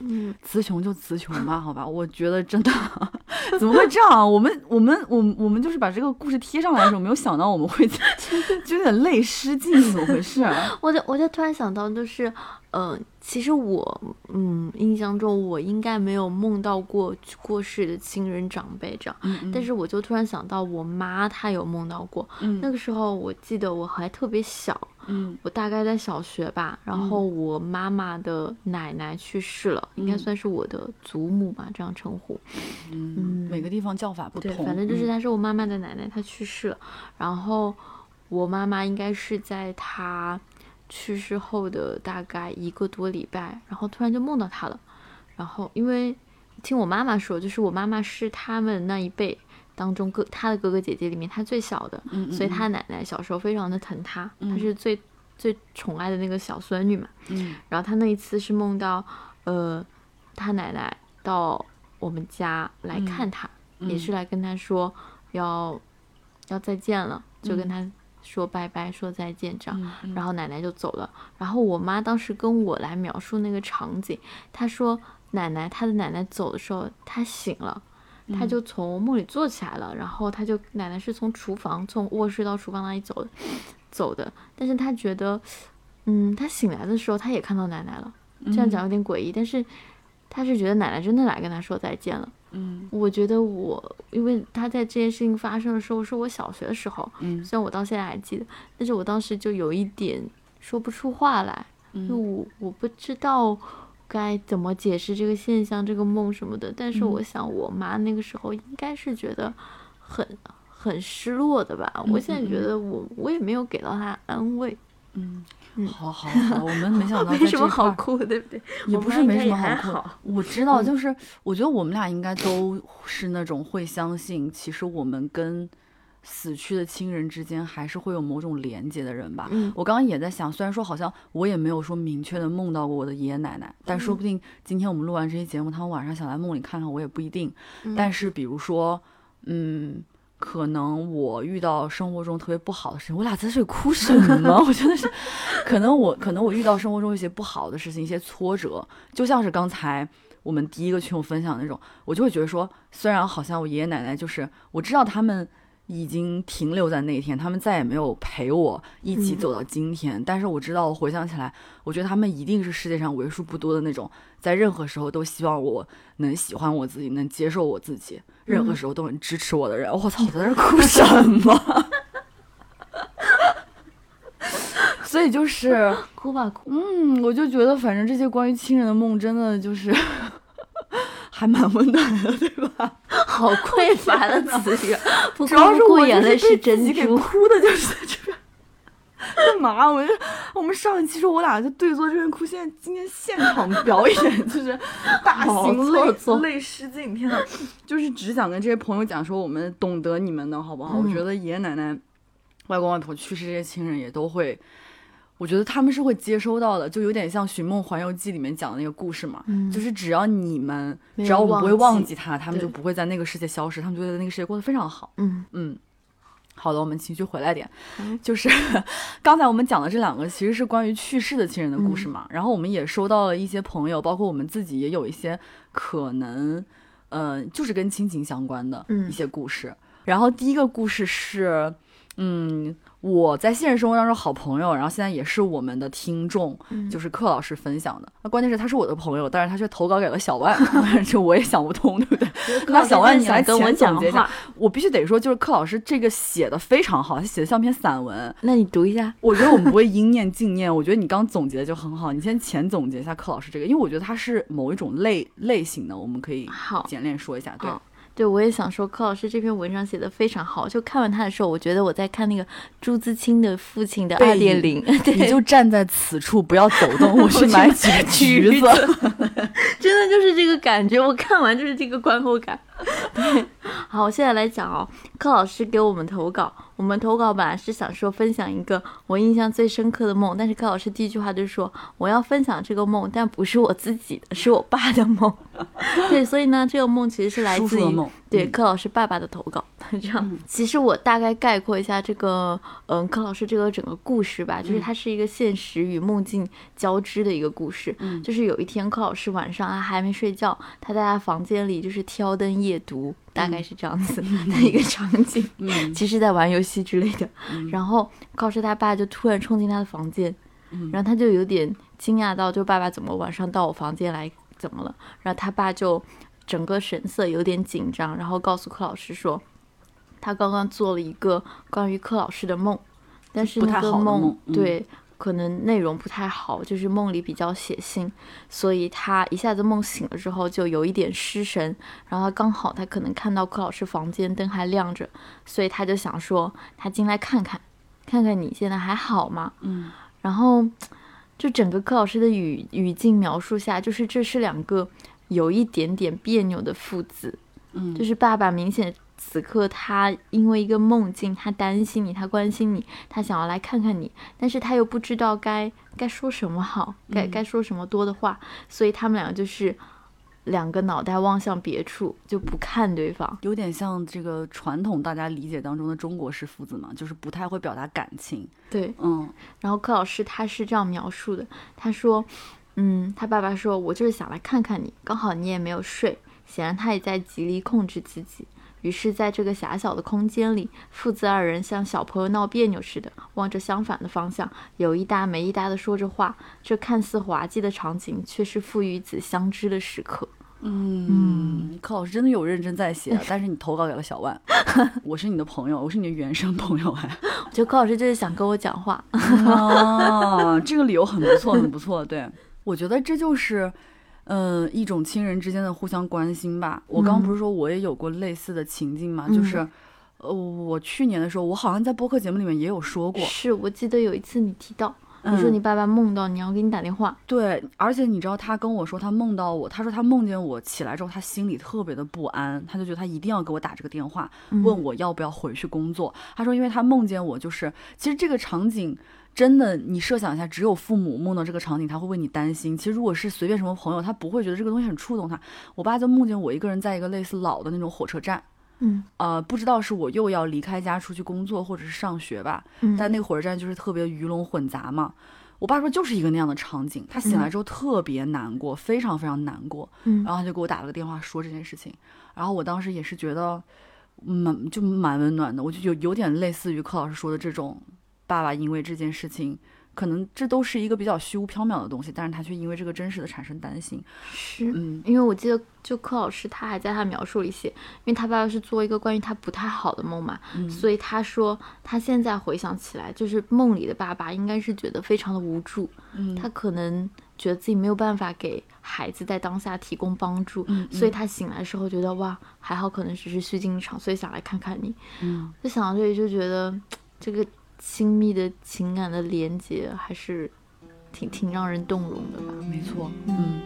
嗯，词穷就词穷吧，好吧，我觉得真的 怎么会这样？我们我们我我们就是把这个故事贴上来的时候，没有想到我们会 就有点泪失禁，怎么回事？我就我就突然想到，就是，嗯，其实我，嗯，印象中我应该没有梦到过过世的亲人长辈这样，但是我就突然想到，我妈她有梦到过，那个时候我记得我还特别小。嗯，我大概在小学吧，然后我妈妈的奶奶去世了，应该算是我的祖母吧，这样称呼。嗯，每个地方叫法不同，对，反正就是她是我妈妈的奶奶，她去世了。然后我妈妈应该是在她去世后的大概一个多礼拜，然后突然就梦到他了。然后因为听我妈妈说，就是我妈妈是他们那一辈。当中哥他的哥哥姐姐里面他最小的，所以他奶奶小时候非常的疼他，他是最最宠爱的那个小孙女嘛。然后他那一次是梦到，呃，他奶奶到我们家来看他，也是来跟他说要要再见了，就跟他说拜拜，说再见这样。然后奶奶就走了。然后我妈当时跟我来描述那个场景，她说奶奶她的奶奶走的时候，她醒了。她就从梦里坐起来了，然后她就奶奶是从厨房从卧室到厨房那里走的，走的。但是她觉得，嗯，她醒来的时候她也看到奶奶了。这样讲有点诡异，但是她是觉得奶奶真的来跟她说再见了。嗯，我觉得我，因为他在这件事情发生的时候是我小学的时候，嗯，虽然我到现在还记得，但是我当时就有一点说不出话来，因为我我不知道。该怎么解释这个现象、这个梦什么的？但是我想，我妈那个时候应该是觉得很很失落的吧。我现在觉得，我我也没有给到她安慰。嗯，好好好，我们没想到 没什么好哭，对不对？也不是没什么好哭。我知道，就是我觉得我们俩应该都是那种会相信，其实我们跟。死去的亲人之间还是会有某种连接的人吧。嗯，我刚刚也在想，虽然说好像我也没有说明确的梦到过我的爷爷奶奶，但说不定今天我们录完这期节目，他们晚上想来梦里看看我也不一定。但是比如说，嗯，可能我遇到生活中特别不好的事情，我俩在这里哭什么？我真的是，可能我可能我遇到生活中一些不好的事情，一些挫折，就像是刚才我们第一个群友分享的那种，我就会觉得说，虽然好像我爷爷奶奶就是我知道他们。已经停留在那一天，他们再也没有陪我一起走到今天。但是我知道，我回想起来，我觉得他们一定是世界上为数不多的那种，在任何时候都希望我能喜欢我自己，能接受我自己，任何时候都很支持我的人。我操，我在这哭什么？所以就是哭吧哭。嗯，我就觉得，反正这些关于亲人的梦，真的就是。还蛮温暖的，对吧？好匮乏的词语，主要是我眼泪是珍珠，哭的就是在这边。干嘛？我就我们上一期说我俩就对坐这边哭，现在今天现场表演就是大型泪泪失禁。天呐，就是只想跟这些朋友讲说，我们懂得你们的好不好？我觉得爷爷奶奶、外公外婆去世这些亲人也都会。我觉得他们是会接收到的，就有点像《寻梦环游记》里面讲的那个故事嘛，就是只要你们，只要我们不会忘记他，他们就不会在那个世界消失，他们就会在那个世界过得非常好。嗯嗯，好的，我们情绪回来点，就是 刚才我们讲的这两个其实是关于去世的亲人的故事嘛，然后我们也收到了一些朋友，包括我们自己也有一些可能，嗯，就是跟亲情相关的一些故事。然后第一个故事是，嗯。我在现实生活当中好朋友，然后现在也是我们的听众，就是克老师分享的。那关键是他是我的朋友，但是他却投稿给了小万，这我也想不通，对不对？那小万，你来跟我讲一下。我必须得说，就是克老师这个写的非常好，他写的像篇散文。那你读一下。我觉得我们不会应念尽念，我觉得你刚总结的就很好。你先浅总结一下克老师这个，因为我觉得他是某一种类类型的，我们可以好简练说一下。对。对，我也想说，柯老师这篇文章写的非常好。就看完他的时候，我觉得我在看那个朱自清的父亲的二点零。你就站在此处，不要走动，我去买几个橘子。真的就是这个感觉，我看完就是这个观后感。对，好，我现在来讲哦。柯老师给我们投稿，我们投稿本来是想说分享一个我印象最深刻的梦，但是柯老师第一句话就说我要分享这个梦，但不是我自己的，是我爸的梦。对，所以呢，这个梦其实是来自于对，柯老师爸爸的投稿。这样，其实我大概概括一下这个，嗯，柯老师这个整个故事吧，就是它是一个现实与梦境交织的一个故事。嗯，就是有一天柯老师晚上他还没睡觉，他在他房间里就是挑灯夜读，大概是这样子 的一个场景。嗯，其实在玩游戏之类的。然后柯老师他爸就突然冲进他的房间，然后他就有点惊讶到，就爸爸怎么晚上到我房间来，怎么了？然后他爸就。整个神色有点紧张，然后告诉柯老师说，他刚刚做了一个关于柯老师的梦，但是那个梦对可能内容不太好，就是梦里比较血腥，所以他一下子梦醒了之后就有一点失神，然后刚好他可能看到柯老师房间灯还亮着，所以他就想说他进来看看，看看你现在还好吗？嗯，然后就整个柯老师的语语境描述下，就是这是两个。有一点点别扭的父子，嗯，就是爸爸明显此刻他因为一个梦境，他担心你，他关心你，他想要来看看你，但是他又不知道该该说什么好，该该说什么多的话，所以他们两个就是两个脑袋望向别处，就不看对方，有点像这个传统大家理解当中的中国式父子嘛，就是不太会表达感情。对，嗯，然后柯老师他是这样描述的，他说。嗯，他爸爸说：“我就是想来看看你，刚好你也没有睡。”显然他也在极力控制自己。于是，在这个狭小的空间里，父子二人像小朋友闹别扭似的，望着相反的方向，有一搭没一搭的说着话。这看似滑稽的场景，却是父与子相知的时刻。嗯，柯老师真的有认真在写，但是你投稿给了小万，我是你的朋友，我是你的原生朋友哎。我觉得柯老师就是想跟我讲话。啊，这个理由很不错，很不错，对。我觉得这就是，嗯，一种亲人之间的互相关心吧。我刚刚不是说我也有过类似的情境嘛？就是，呃，我去年的时候，我好像在播客节目里面也有说过。是我记得有一次你提到，你说你爸爸梦到你要给你打电话。对，而且你知道他跟我说他梦到我，他说他梦见我起来之后，他心里特别的不安，他就觉得他一定要给我打这个电话，问我要不要回去工作。他说，因为他梦见我，就是其实这个场景。真的，你设想一下，只有父母梦到这个场景，他会为你担心。其实如果是随便什么朋友，他不会觉得这个东西很触动他。我爸就梦见我一个人在一个类似老的那种火车站，嗯，呃，不知道是我又要离开家出去工作，或者是上学吧。嗯，但那个火车站就是特别鱼龙混杂嘛。我爸说就是一个那样的场景，他醒来之后特别难过，非常非常难过。嗯，然后他就给我打了个电话说这件事情，然后我当时也是觉得蛮就蛮温暖的，我就有有点类似于柯老师说的这种。爸爸因为这件事情，可能这都是一个比较虚无缥缈的东西，但是他却因为这个真实的产生担心。是，嗯，因为我记得就柯老师他还在他描述里写，因为他爸爸是做一个关于他不太好的梦嘛，所以他说他现在回想起来，就是梦里的爸爸应该是觉得非常的无助，嗯，他可能觉得自己没有办法给孩子在当下提供帮助，所以他醒来的时候觉得哇还好，可能只是虚惊一场，所以想来看看你，嗯，就想到这里就觉得这个。亲密的情感的连接还是挺挺让人动容的吧？没错，嗯。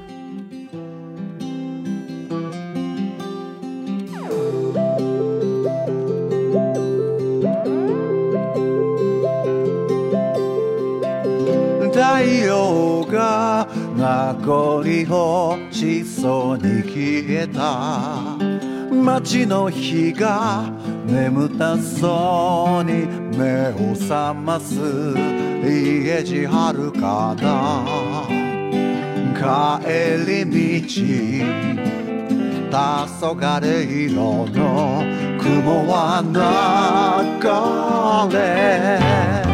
太陽が名残惜しそうに消えた 街の日が眠たそうに目を覚ます。家路遥かな帰り道黄昏色の雲は流れ。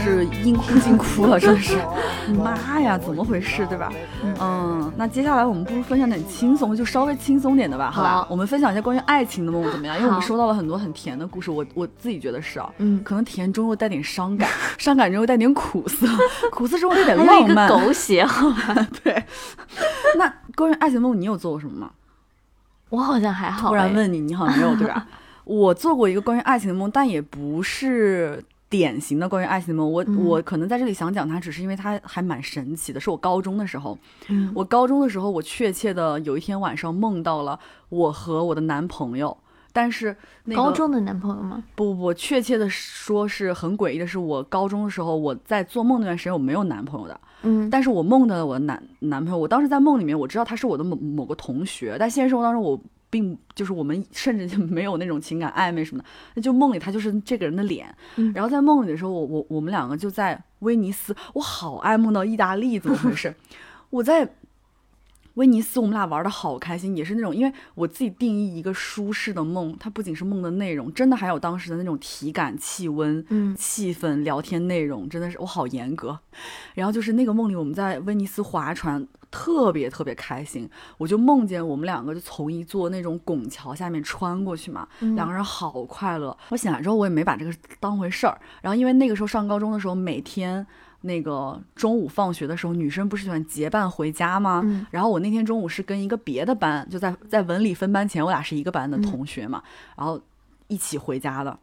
是阴哭惊哭了，真是，妈呀，怎么回事，对吧？嗯，那接下来我们不如分享点轻松，就稍微轻松点的吧，好吧？我们分享一下关于爱情的梦怎么样？因为我们收到了很多很甜的故事，我我自己觉得是啊，嗯，可能甜中又带点伤感，伤感中又带点苦涩，苦涩中又带点浪漫，狗血，好吧？对。那关于爱情梦，你有做过什么吗？我好像还好。突然问你，你好像没有对吧？我做过一个关于爱情的梦，但也不是。典型的关于爱情的梦，我我可能在这里想讲它，只是因为它还蛮神奇的。是我高中的时候，我高中的时候，我确切的有一天晚上梦到了我和我的男朋友但是那个高中的男朋友吗？不不不，确切的说是很诡异的是，我高中的时候我在做梦那段时间我没有男朋友的，嗯，但是我梦到了我的男男朋友，我当时在梦里面我知道他是我的某某个同学，但现实生活当中我并就是我们甚至就 没有那种情感暧昧什么的，那就梦里他就是这个人的脸，嗯然后在梦里的时候，我我我们两个就在威尼斯，我好爱梦到意大利，怎么回事？我在威尼斯，我们俩玩的好开心，也是那种，因为我自己定义一个舒适的梦，它不仅是梦的内容，真的还有当时的那种体感、气温、嗯气氛、聊天内容，真的是我好严格。然后就是那个梦里，我们在威尼斯划船，特别特别开心。我就梦见我们两个就从一座那种拱桥下面穿过去嘛，嗯两个人好快乐。我醒来之后，我也没把这个当回事儿。然后因为那个时候上高中的时候，每天那个中午放学的时候，女生不是喜欢结伴回家吗？嗯然后我那天中午是跟一个别的班，就在在文理分班前，我俩是一个班的同学嘛，然后一起回家的。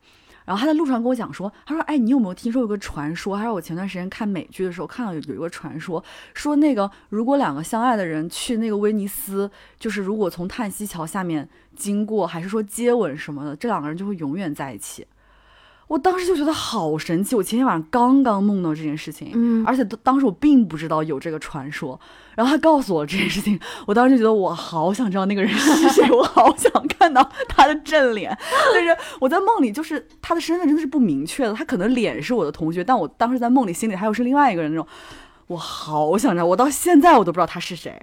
然后他在路上跟我讲说，他说：“哎，你有没有听说有个传说？他说我前段时间看美剧的时候看到有有一个传说，说那个如果两个相爱的人去那个威尼斯，就是如果从叹息桥下面经过，还是说接吻什么的，这两个人就会永远在一起。”我当时就觉得好神奇，我前天晚上刚刚梦到这件事情，嗯而且当当时我并不知道有这个传说，然后他告诉我这件事情，我当时就觉得我好想知道那个人是谁，我好想看到他的正脸。但是我在梦里，就是他的身份真的是不明确的，他可能脸是我的同学，但我当时在梦里心里还有是另外一个人那种。我好想知道，我到现在我都不知道他是谁，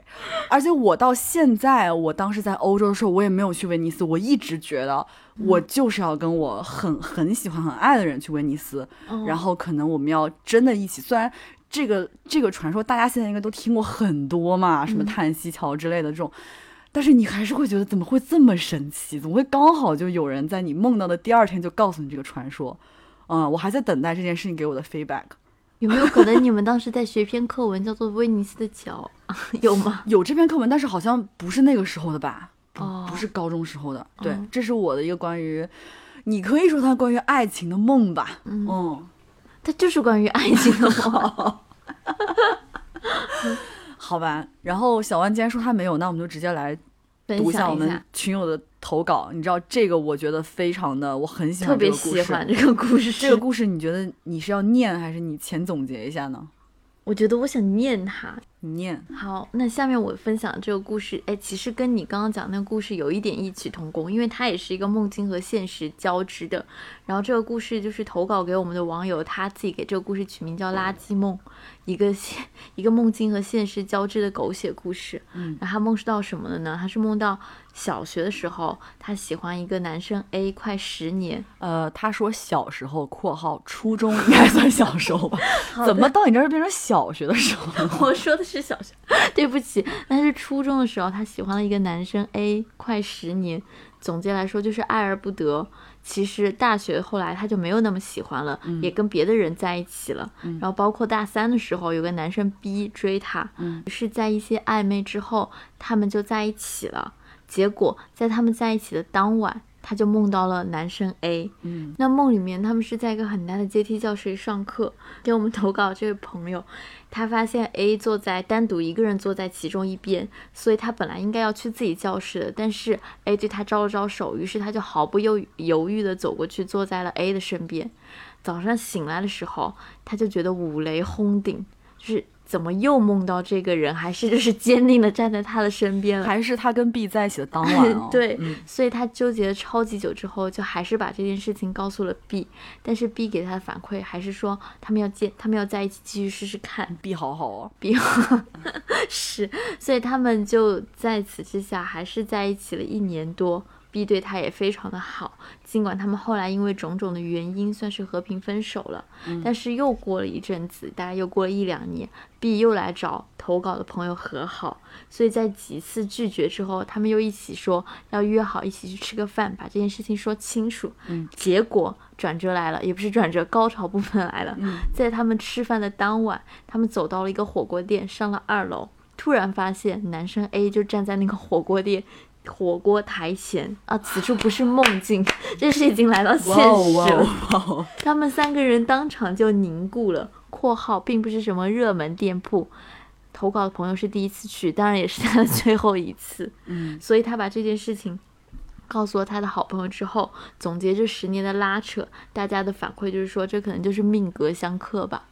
而且我到现在，我当时在欧洲的时候，我也没有去威尼斯，我一直觉得我就是要跟我很很喜欢、很爱的人去威尼斯，哦然后可能我们要真的一起，虽然这个这个传说大家现在应该都听过很多嘛，什么嗯叹息桥之类的这种，但是你还是会觉得怎么会这么神奇？怎么会刚好就有人在你梦到的第二天就告诉你这个传说？嗯，我还在等待这件事情给我的 feedback。有没有可能你们当时在学一篇课文叫做《威尼斯的桥》，有吗？有这篇课文，但是好像不是那个时候的吧？不哦不是高中时候的。对，哦这是我的一个关于，你可以说它关于爱情的梦吧。嗯嗯，它就是关于爱情的吗。好吧。然后小万既然说他没有，那我们就直接来读一下我们群友的投稿。你知道这个，我觉得非常的，我很喜欢特别这个故事。喜欢这个故事。这个故事，你觉得你是要念还是你浅总结一下呢？我觉得我想念它。你念。好，那下面我分享这个故事，哎，其实跟你刚刚讲那个故事有一点异曲同工，因为它也是一个梦境和现实交织的。然后这个故事就是投稿给我们的网友，他自己给这个故事取名叫《垃圾梦》，一个现一个梦境和现实交织的狗血故事。嗯，然后他梦是到什么了呢？他是梦到小学的时候，他喜欢一个男生 A 快十年，呃，他说小时候（括号初中应该算小时候吧），怎么到你这儿变成小学的时候了？我说的是小学，对不起，那是初中的时候，他喜欢了一个男生 A，快十年。总结来说就是爱而不得。其实大学后来他就没有那么喜欢了，也跟别的人在一起了。然后包括大三的时候，有个男生 B 追他，嗯是在一些暧昧之后，他们就在一起了。结果在他们在一起的当晚，他就梦到了男生 A。嗯那梦里面他们是在一个很大的阶梯教室里上课，给我们投稿这位朋友，他发现 A 坐在单独一个人坐在其中一边，所以他本来应该要去自己教室的，但是 A 对他招了招手，于是他就毫不犹犹豫地走过去，坐在了 A 的身边。早上醒来的时候，他就觉得五雷轰顶，就是怎么又梦到这个人，还是就是坚定的站在他的身边了。还是他跟 B 在一起的当晚哦。对嗯所以他纠结了超级久之后，就还是把这件事情告诉了 B，但是 B 给他的反馈还是说他们要见，他们要在一起继续试试看。B 好好哦。B 是，所以他们就在此之下还是在一起了一年多。B 对他也非常的好，尽管他们后来因为种种的原因算是和平分手了，但是又过了一阵子，大概又过了一两年，B 又来找投稿的朋友和好，所以在几次拒绝之后，他们又一起说要约好一起去吃个饭，把这件事情说清楚。嗯，结果转折来了，也不是转折，高潮部分来了。嗯在他们吃饭的当晚，他们走到了一个火锅店，上了二楼，突然发现男生 A 就站在那个火锅店。火锅台前啊，此处不是梦境，这是已经来到现实！他们三个人当场就凝固了。（括号并不是什么热门店铺，投稿的朋友是第一次去，当然也是他的最后一次。嗯所以他把这件事情告诉了他的好朋友之后，总结这十年的拉扯，大家的反馈就是说，这可能就是命格相克吧。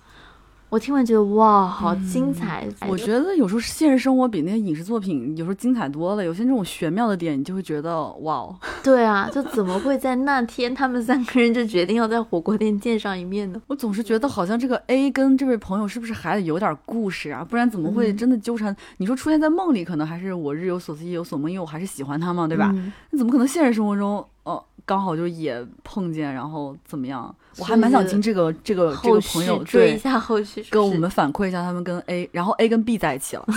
我听完觉得哇，好精彩！我觉得有时候现实生活比那些影视作品有时候精彩多了。有些这种玄妙的点，你就会觉得哇。对啊，就怎么会在那天他们三个人就决定要在火锅店见上一面呢？我总是觉得好像这个 A 跟这位朋友是不是还得有点故事啊？不然怎么会真的纠缠？你说出现在梦里，可能还是我日有所思夜有所梦，因为我还是喜欢他嘛，对吧？那怎么可能现实生活中哦？刚好就也碰见，然后怎么样？我还蛮想听这个这个这个朋友追一下后续，跟我们反馈一下他们跟 A，然后 A 跟 B 在一起了，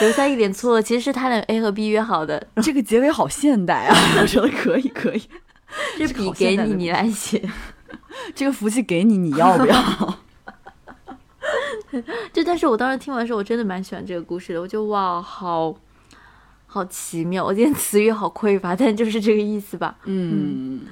留下一点错，其实是他俩 A 和 B 约好的。这个结尾好现代啊，我觉得可以可以。这笔给你，你来写。这个福气给你，你要不要？就但是我当时听完的时候，我真的蛮喜欢这个故事的。我觉得哇，好。好奇妙，我今天词语好匮乏，但就是这个意思吧。嗯，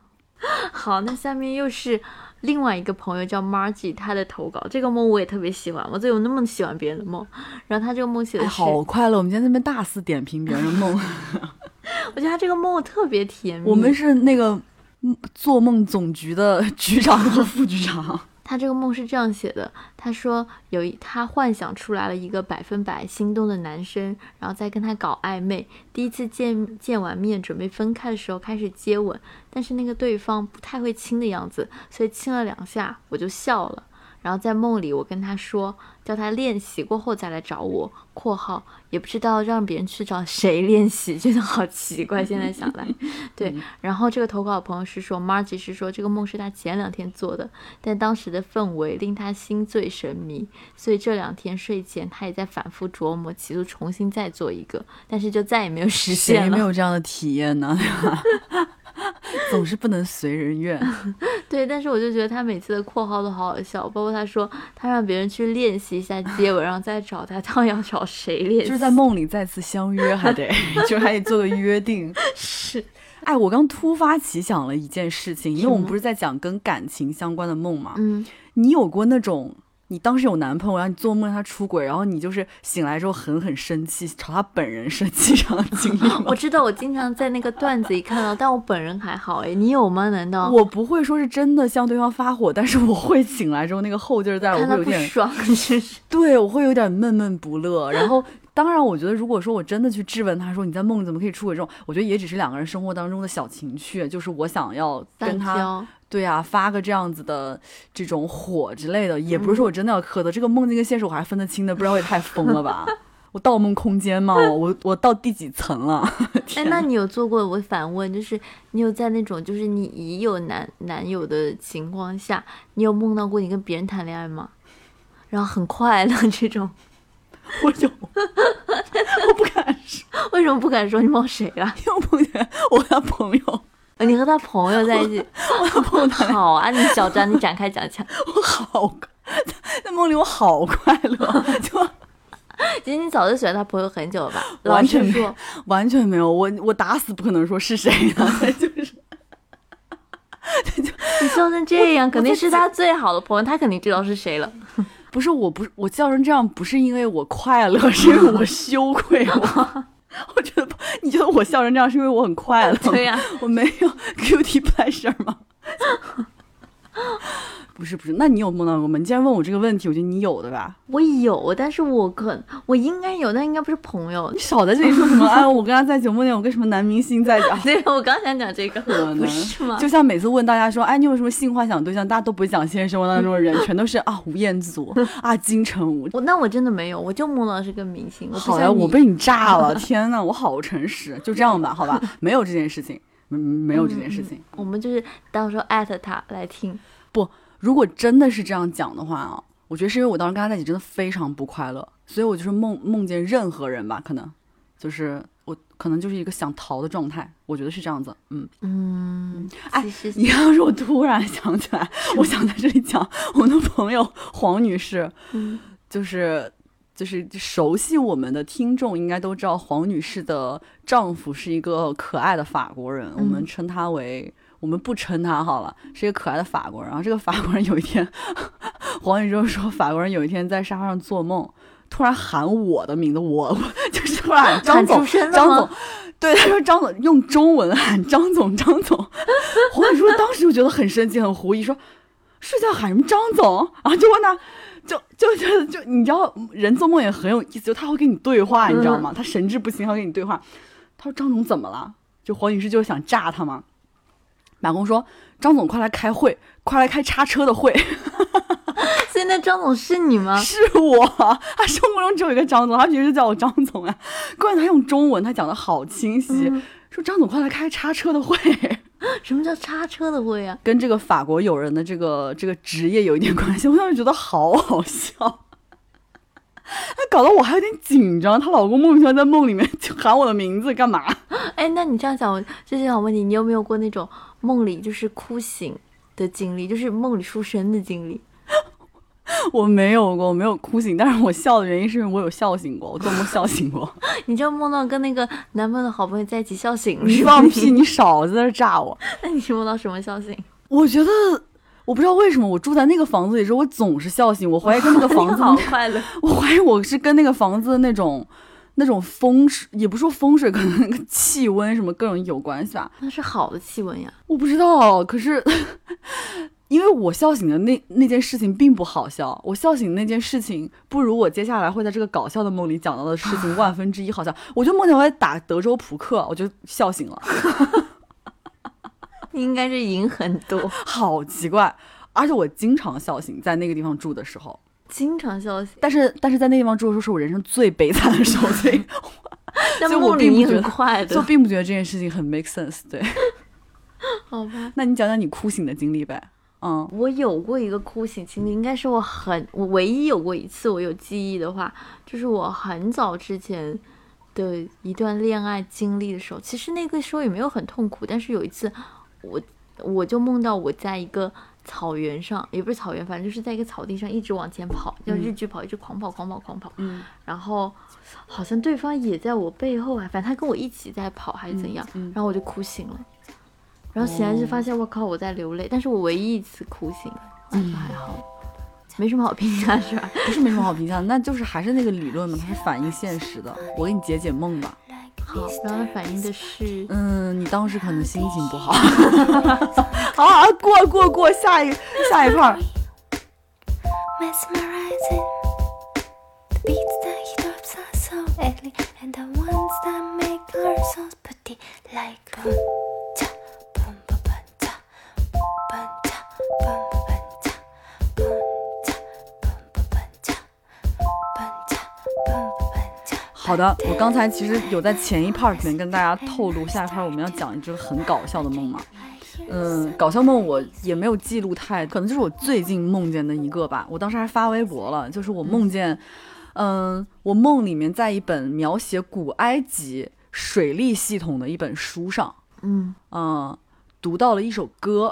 好，那下面又是另外一个朋友叫 Margie，他的投稿，这个梦我也特别喜欢，我怎么那么喜欢别人的梦？然后他这个梦写的好快乐，我们今天在那边大肆点评别人的梦，我觉得他这个梦特别甜蜜。我们是那个做梦总局的局长和副局长。他这个梦是这样写的：他说有一他幻想出来了一个百分百心动的男生，然后再跟他搞暧昧。第一次见见完面，准备分开的时候开始接吻，但是那个对方不太会亲的样子，所以亲了两下我就笑了。然后在梦里，我跟他说，叫他练习过后再来找我。（括号也不知道让别人去找谁练习，觉得好奇怪。现在想来，对。然后这个投稿朋友是说，Margie 是说这个梦是他前两天做的，但当时的氛围令他心醉神迷，所以这两天睡前他也在反复琢磨，企图重新再做一个，但是就再也没有实现了。没有这样的体验呢？总是不能随人愿，对。但是我就觉得他每次的括号都好好笑，包括他说他让别人去练习一下接吻，然后再找他，他要找谁练习？就是在梦里再次相约，还得就还得做个约定。是，哎，我刚突发奇想了一件事情，因为我们不是在讲跟感情相关的梦吗？嗯，你有过那种？你当时有男朋友，然后你做梦让他出轨，然后你就是醒来之后狠狠生气，朝他本人生气这样的经历吗？我知道，我经常在那个段子里看到，但我本人还好哎，你有吗？难道我不会说是真的向对方发火，但是我会醒来之后那个后劲儿在，我会有点爽，对，我会有点闷闷不乐。然后，当然，我觉得如果说我真的去质问他说你在梦里怎么可以出轨这种，我觉得也只是两个人生活当中的小情趣，就是我想要跟他。对啊，发个这样子的这种火之类的，也不是说我真的要磕的。这个梦境跟现实我还分得清的，不知道我也太疯了吧？我盗梦空间吗？我我到第几层了？哎，那你有做过？我反问，就是你有在那种就是你已有男男友的情况下，你有梦到过你跟别人谈恋爱吗？然后很快乐这种？我有，我不敢说。为什么不敢说？你梦谁了？因为梦见我的朋友。你和他朋友在一起，我朋友 好啊！你小张，你展开讲讲。我好，在梦里我好快乐，就 其实你早就喜欢他朋友很久了吧？完全没有，完全没有。我我打死不可能说是谁的，就是。你笑成这样，肯定是他最好的朋友，他肯定知道是谁了。不是，我不是我笑成这样，不是因为我快乐，是因为我羞愧。我。我觉得，你觉得我笑成这样是因为我很快乐？对呀，我没有 guilty pleasure 吗？不是不是，那你有梦到过吗？你既然问我这个问题，我觉得你有的吧。我有，但是我可我应该有，但应该不是朋友。你少在这里说什么？哎，我跟他在九梦里，我跟什么男明星在讲？对，我刚想讲这个，不是吗？就像每次问大家说，哎，你有什么性幻想对象？大家都不会讲现实生活当中的人，全都是 啊，吴彦祖啊，金城武。我那我真的没有，我就梦到是个明星。好呀，我被你炸了！天呐，我好诚实。就这样吧，好吧，没有这件事情，没没有这件事情。我们就是到时候艾特他来听，不。如果真的是这样讲的话啊，我觉得是因为我当时跟他在一起真的非常不快乐，所以我就是梦梦见任何人吧，可能就是我可能就是一个想逃的状态，我觉得是这样子。嗯嗯，哎，你要是我突然想起来，我想在这里讲我的朋友黄女士，就是就是熟悉我们的听众应该都知道，黄女士的丈夫是一个可爱的法国人，我们称他为。我们不称他好了，是一个可爱的法国人。然后这个法国人有一天，黄宇宙说，法国人有一天在沙发上做梦，突然喊我的名字，我 就是突然喊张总，张总，对，他说张总用中文喊张总，张总。黄宇宙当时就觉得很生气，很狐疑，说睡觉喊什么张总？然后就问他，就就就就你知道人做梦也很有意思，就他会跟你对话，你知道吗？他神志不清，他会跟你对话。他说张总怎么了？就黄女士就是想炸他嘛。马工说张总快来开会，快来开叉车的会。所以那张总是你吗？是我，他生活中只有一个张总，他平时叫我张总呀。关键他用中文，他讲的好清晰，嗯说张总快来开叉车的会，什么叫叉车的会啊？跟这个法国友人的这个这个职业有一点关系。我当时觉得好好笑，他搞得我还有点紧张。她老公莫名其妙在梦里面就喊我的名字干嘛？哎，那你这样想，我就是想问你，你有没有过那种梦里就是哭醒的经历，就是梦里出声的经历？我没有过，我没有哭醒，但是我笑的原因是因为我有笑醒过，我做梦笑醒过。你就梦到跟那个男朋友的好朋友在一起笑醒了，你放屁！你少在这炸我！那你是梦到什么笑醒？我觉得我不知道为什么我住在那个房子里的时候，我总是笑醒。我 怀疑跟那个房子好快乐。我怀疑我是跟那个房子的那种那种风水，也不是说风水，可能那个气温什么各种有关系吧。那是好的气温呀。我不知道，可是 因为我笑醒的那那件事情并不好笑，我笑醒那件事情不如我接下来会在这个搞笑的梦里讲到的事情万分之一好笑。我就梦见我在打德州扑克，我就笑醒了，你应该是赢很多，好奇怪。而且我经常笑醒，在那个地方住的时候。经常笑醒。但是但是在那地方住的时候，是我人生最悲惨的时候，所以 但所以我并不觉得就并不觉得这件事情很 make sense。对，好吧？那你讲讲你哭醒的经历呗。嗯我有过一个哭醒经历，应该是我很我唯一有过一次我有记忆的话，就是我很早之前的一段恋爱经历的时候。其实那个时候也没有很痛苦，但是有一次我我就梦到我在一个草原上，也不是草原，反正就是在一个草地上一直往前跑，叫日剧跑，一直狂跑狂跑狂跑。嗯然后好像对方也在我背后啊，反正他跟我一起在跑还是怎样，嗯嗯然后我就哭醒了。然后醒来就发现我靠我在流泪，但是我唯一一次哭醒，嗯，还好，没什么好评价是吧？不是没什么好评价，那就是还是那个理论嘛，它是反映现实的。我给你解解梦吧。好，然后反映的是，嗯，你当时可能心情不好。好好，过过过，下一下一段好的，我刚才其实有在前一 part 里面跟大家透露，下一 part 我们要讲一只很搞笑的梦嘛。嗯，搞笑梦我也没有记录太，可能就是我最近梦见的一个吧。我当时还发微博了，就是我梦见，嗯，我梦里面在一本描写古埃及水利系统的一本书上，嗯，嗯，读到了一首歌，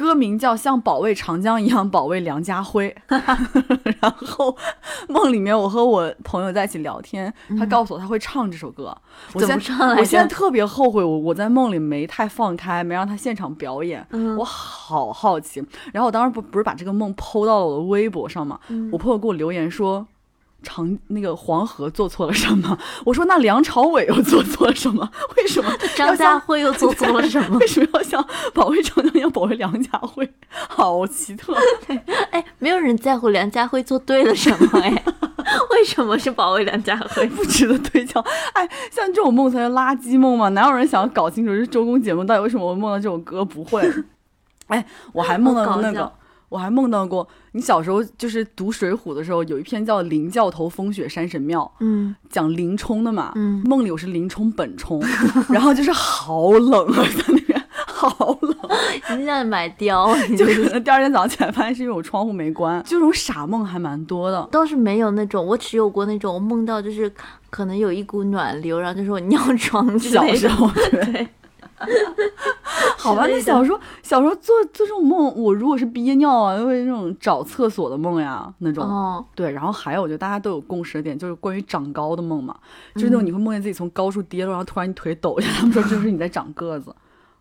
歌名叫《像保卫长江一样保卫梁家辉》。然后梦里面我和我朋友在一起聊天，他告诉我他会唱这首歌。我现在我现在特别后悔，我我在梦里没太放开，没让他现场表演。嗯我好好奇。然后我当时不不是把这个梦抛到了我的微博上嘛，嗯我朋友给我留言说。长那个黄河做错了什么？我说那梁朝伟又做错了什么？为什么张家辉又做错了什么 为？什么要像保卫长江一样保卫梁家辉？好奇特。哎，没有人在乎梁家辉做对了什么哎，为什么是保卫梁家辉？不值得推敲。哎，像这种梦才是垃圾梦嘛？哪有人想要搞清楚这周公解梦到底为什么我梦到这首歌？不会。哎，我还梦到那个我还梦到过你小时候就是读《水浒》的时候，有一篇叫《林教头风雪山神庙》，嗯讲林冲的嘛。嗯梦里我是林冲本冲，然后就是好冷啊，在那边好冷。你就在买貂，就就是可能第二天早上起来发现是因为我窗户没关，就这种傻梦还蛮多的。倒是没有那种，我只有过那种我梦到就是可能有一股暖流，然后就是我尿 床。小时候，对，好吧，那小时候小时候做做这种梦，我如果是憋尿啊，就会那种找厕所的梦呀，那种。哦，对，然后还有，我觉得大家都有共识的点，就是关于长高的梦嘛，就是那种你会梦见自己从高处跌落，然后突然你腿抖一下，他们说这就是你在长个子。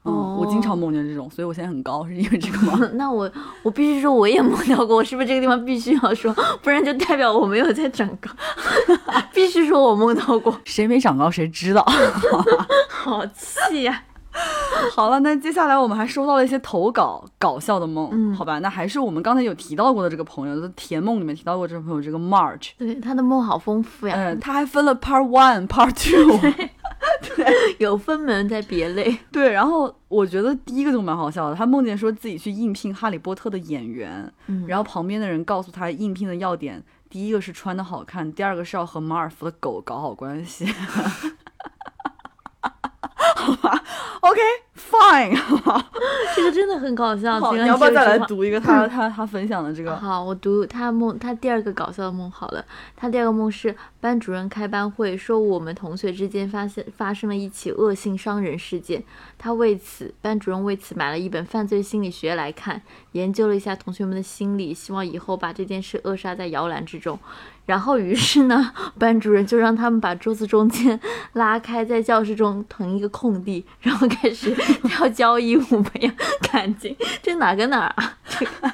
嗯，我经常梦见这种，所以我现在很高，是因为这个吗？那我我必须说我也梦到过，我是不是这个地方必须要说，不然就代表我没有在长高。必须说我梦到过，谁没长高谁知道。好气呀、好了，那接下来我们还收到了一些投稿搞笑的梦，嗯好吧？那还是我们刚才有提到过的这个朋友，甜梦里面提到过这个朋友，这个 March，对，他的梦好丰富呀，嗯，他还分了 Part One、Part Two，对有分门在别类。对，然后我觉得第一个就蛮好笑的，他梦见说自己去应聘哈利波特的演员，嗯然后旁边的人告诉他应聘的要点，第一个是穿的好看，第二个是要和马尔福的狗搞好关系。好吧，OK。，OK，Fine，、这个真的很搞笑。好，这个你要不要再来读一个 他他他分享的这个？好，我读他梦，他第二个搞笑的梦好了。他第二个梦是班主任开班会，说我们同学之间发现发生了一起恶性伤人事件。他为此，班主任为此买了一本犯罪心理学来看，研究了一下同学们的心理，希望以后把这件事扼杀在摇篮之中。然后，于是呢，班主任就让他们把桌子中间拉开，在教室中腾一个空地，然后开始 跳交谊舞，培养感情。这哪跟哪儿啊？这个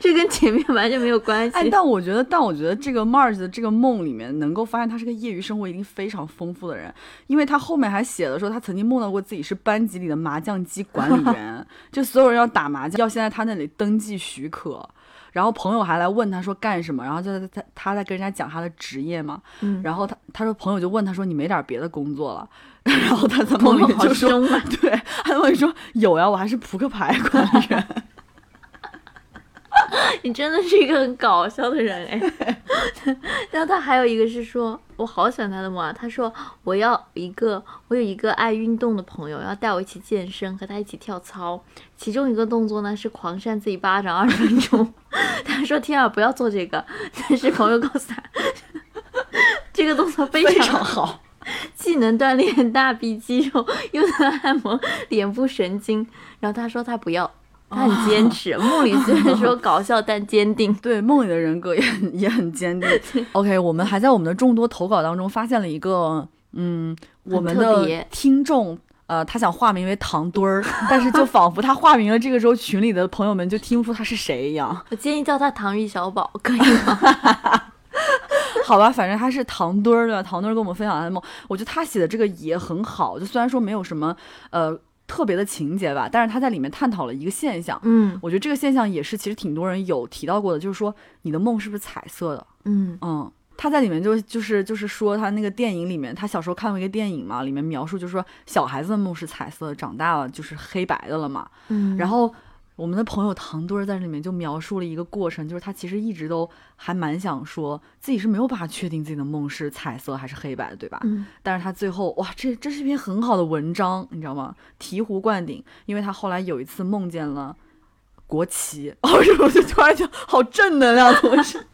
这跟前面完全没有关系。哎，但我觉得，但我觉得这个 Marge 的这个梦里面，能够发现他是个业余生活一定非常丰富的人，因为他后面还写了说他曾经梦到过自己是班级里的麻将机管理员，就所有人要打麻将要先在他那里登记许可。然后朋友还来问他说干什么，然后就在他他在跟人家讲他的职业嘛，嗯然后他他说朋友就问他说你没点别的工作了，然后他在梦里就说啊！对，他在梦里说有呀，我还是扑克牌管理员。你真的是一个很搞笑的人哎。然后他还有一个是说，我好喜欢他的梦啊。他说我要一个，我有一个爱运动的朋友，要带我一起健身，和他一起跳操。其中一个动作呢是狂扇自己巴掌二十分钟。他说天啊，不要做这个。但是朋友告诉他，这个动作非常好，既能锻炼大臂肌肉，又能按摩脸部神经。然后他说他不要，他很坚持。梦里虽然说搞笑，但坚定。对，梦里的人格也很也很坚定。OK，我们还在我们的众多投稿当中发现了一个，嗯，我们的听众。呃，他想化名为唐墩儿，但是就仿佛他化名了，这个时候群里的朋友们就听不出他是谁一样。我建议叫他唐玉小宝，可以吗？好吧，反正他是唐墩儿对吧？唐墩儿跟我们分享他的梦，我觉得他写的这个也很好，就虽然说没有什么呃特别的情节吧，但是他在里面探讨了一个现象。嗯我觉得这个现象也是其实挺多人有提到过的，就是说你的梦是不是彩色的？嗯嗯，他在里面就就是就是说他那个电影里面，他小时候看过一个电影嘛，里面描述就是说小孩子的梦是彩色的，长大了就是黑白的了嘛。嗯，然后我们的朋友唐墩儿在这里面就描述了一个过程，就是他其实一直都还蛮想说自己是没有办法确定自己的梦是彩色还是黑白的，对吧？嗯但是他最后哇，这这是一篇很好的文章，你知道吗？醍醐灌顶，因为他后来有一次梦见了国旗，哦，我就突然就好正能量，怎么是？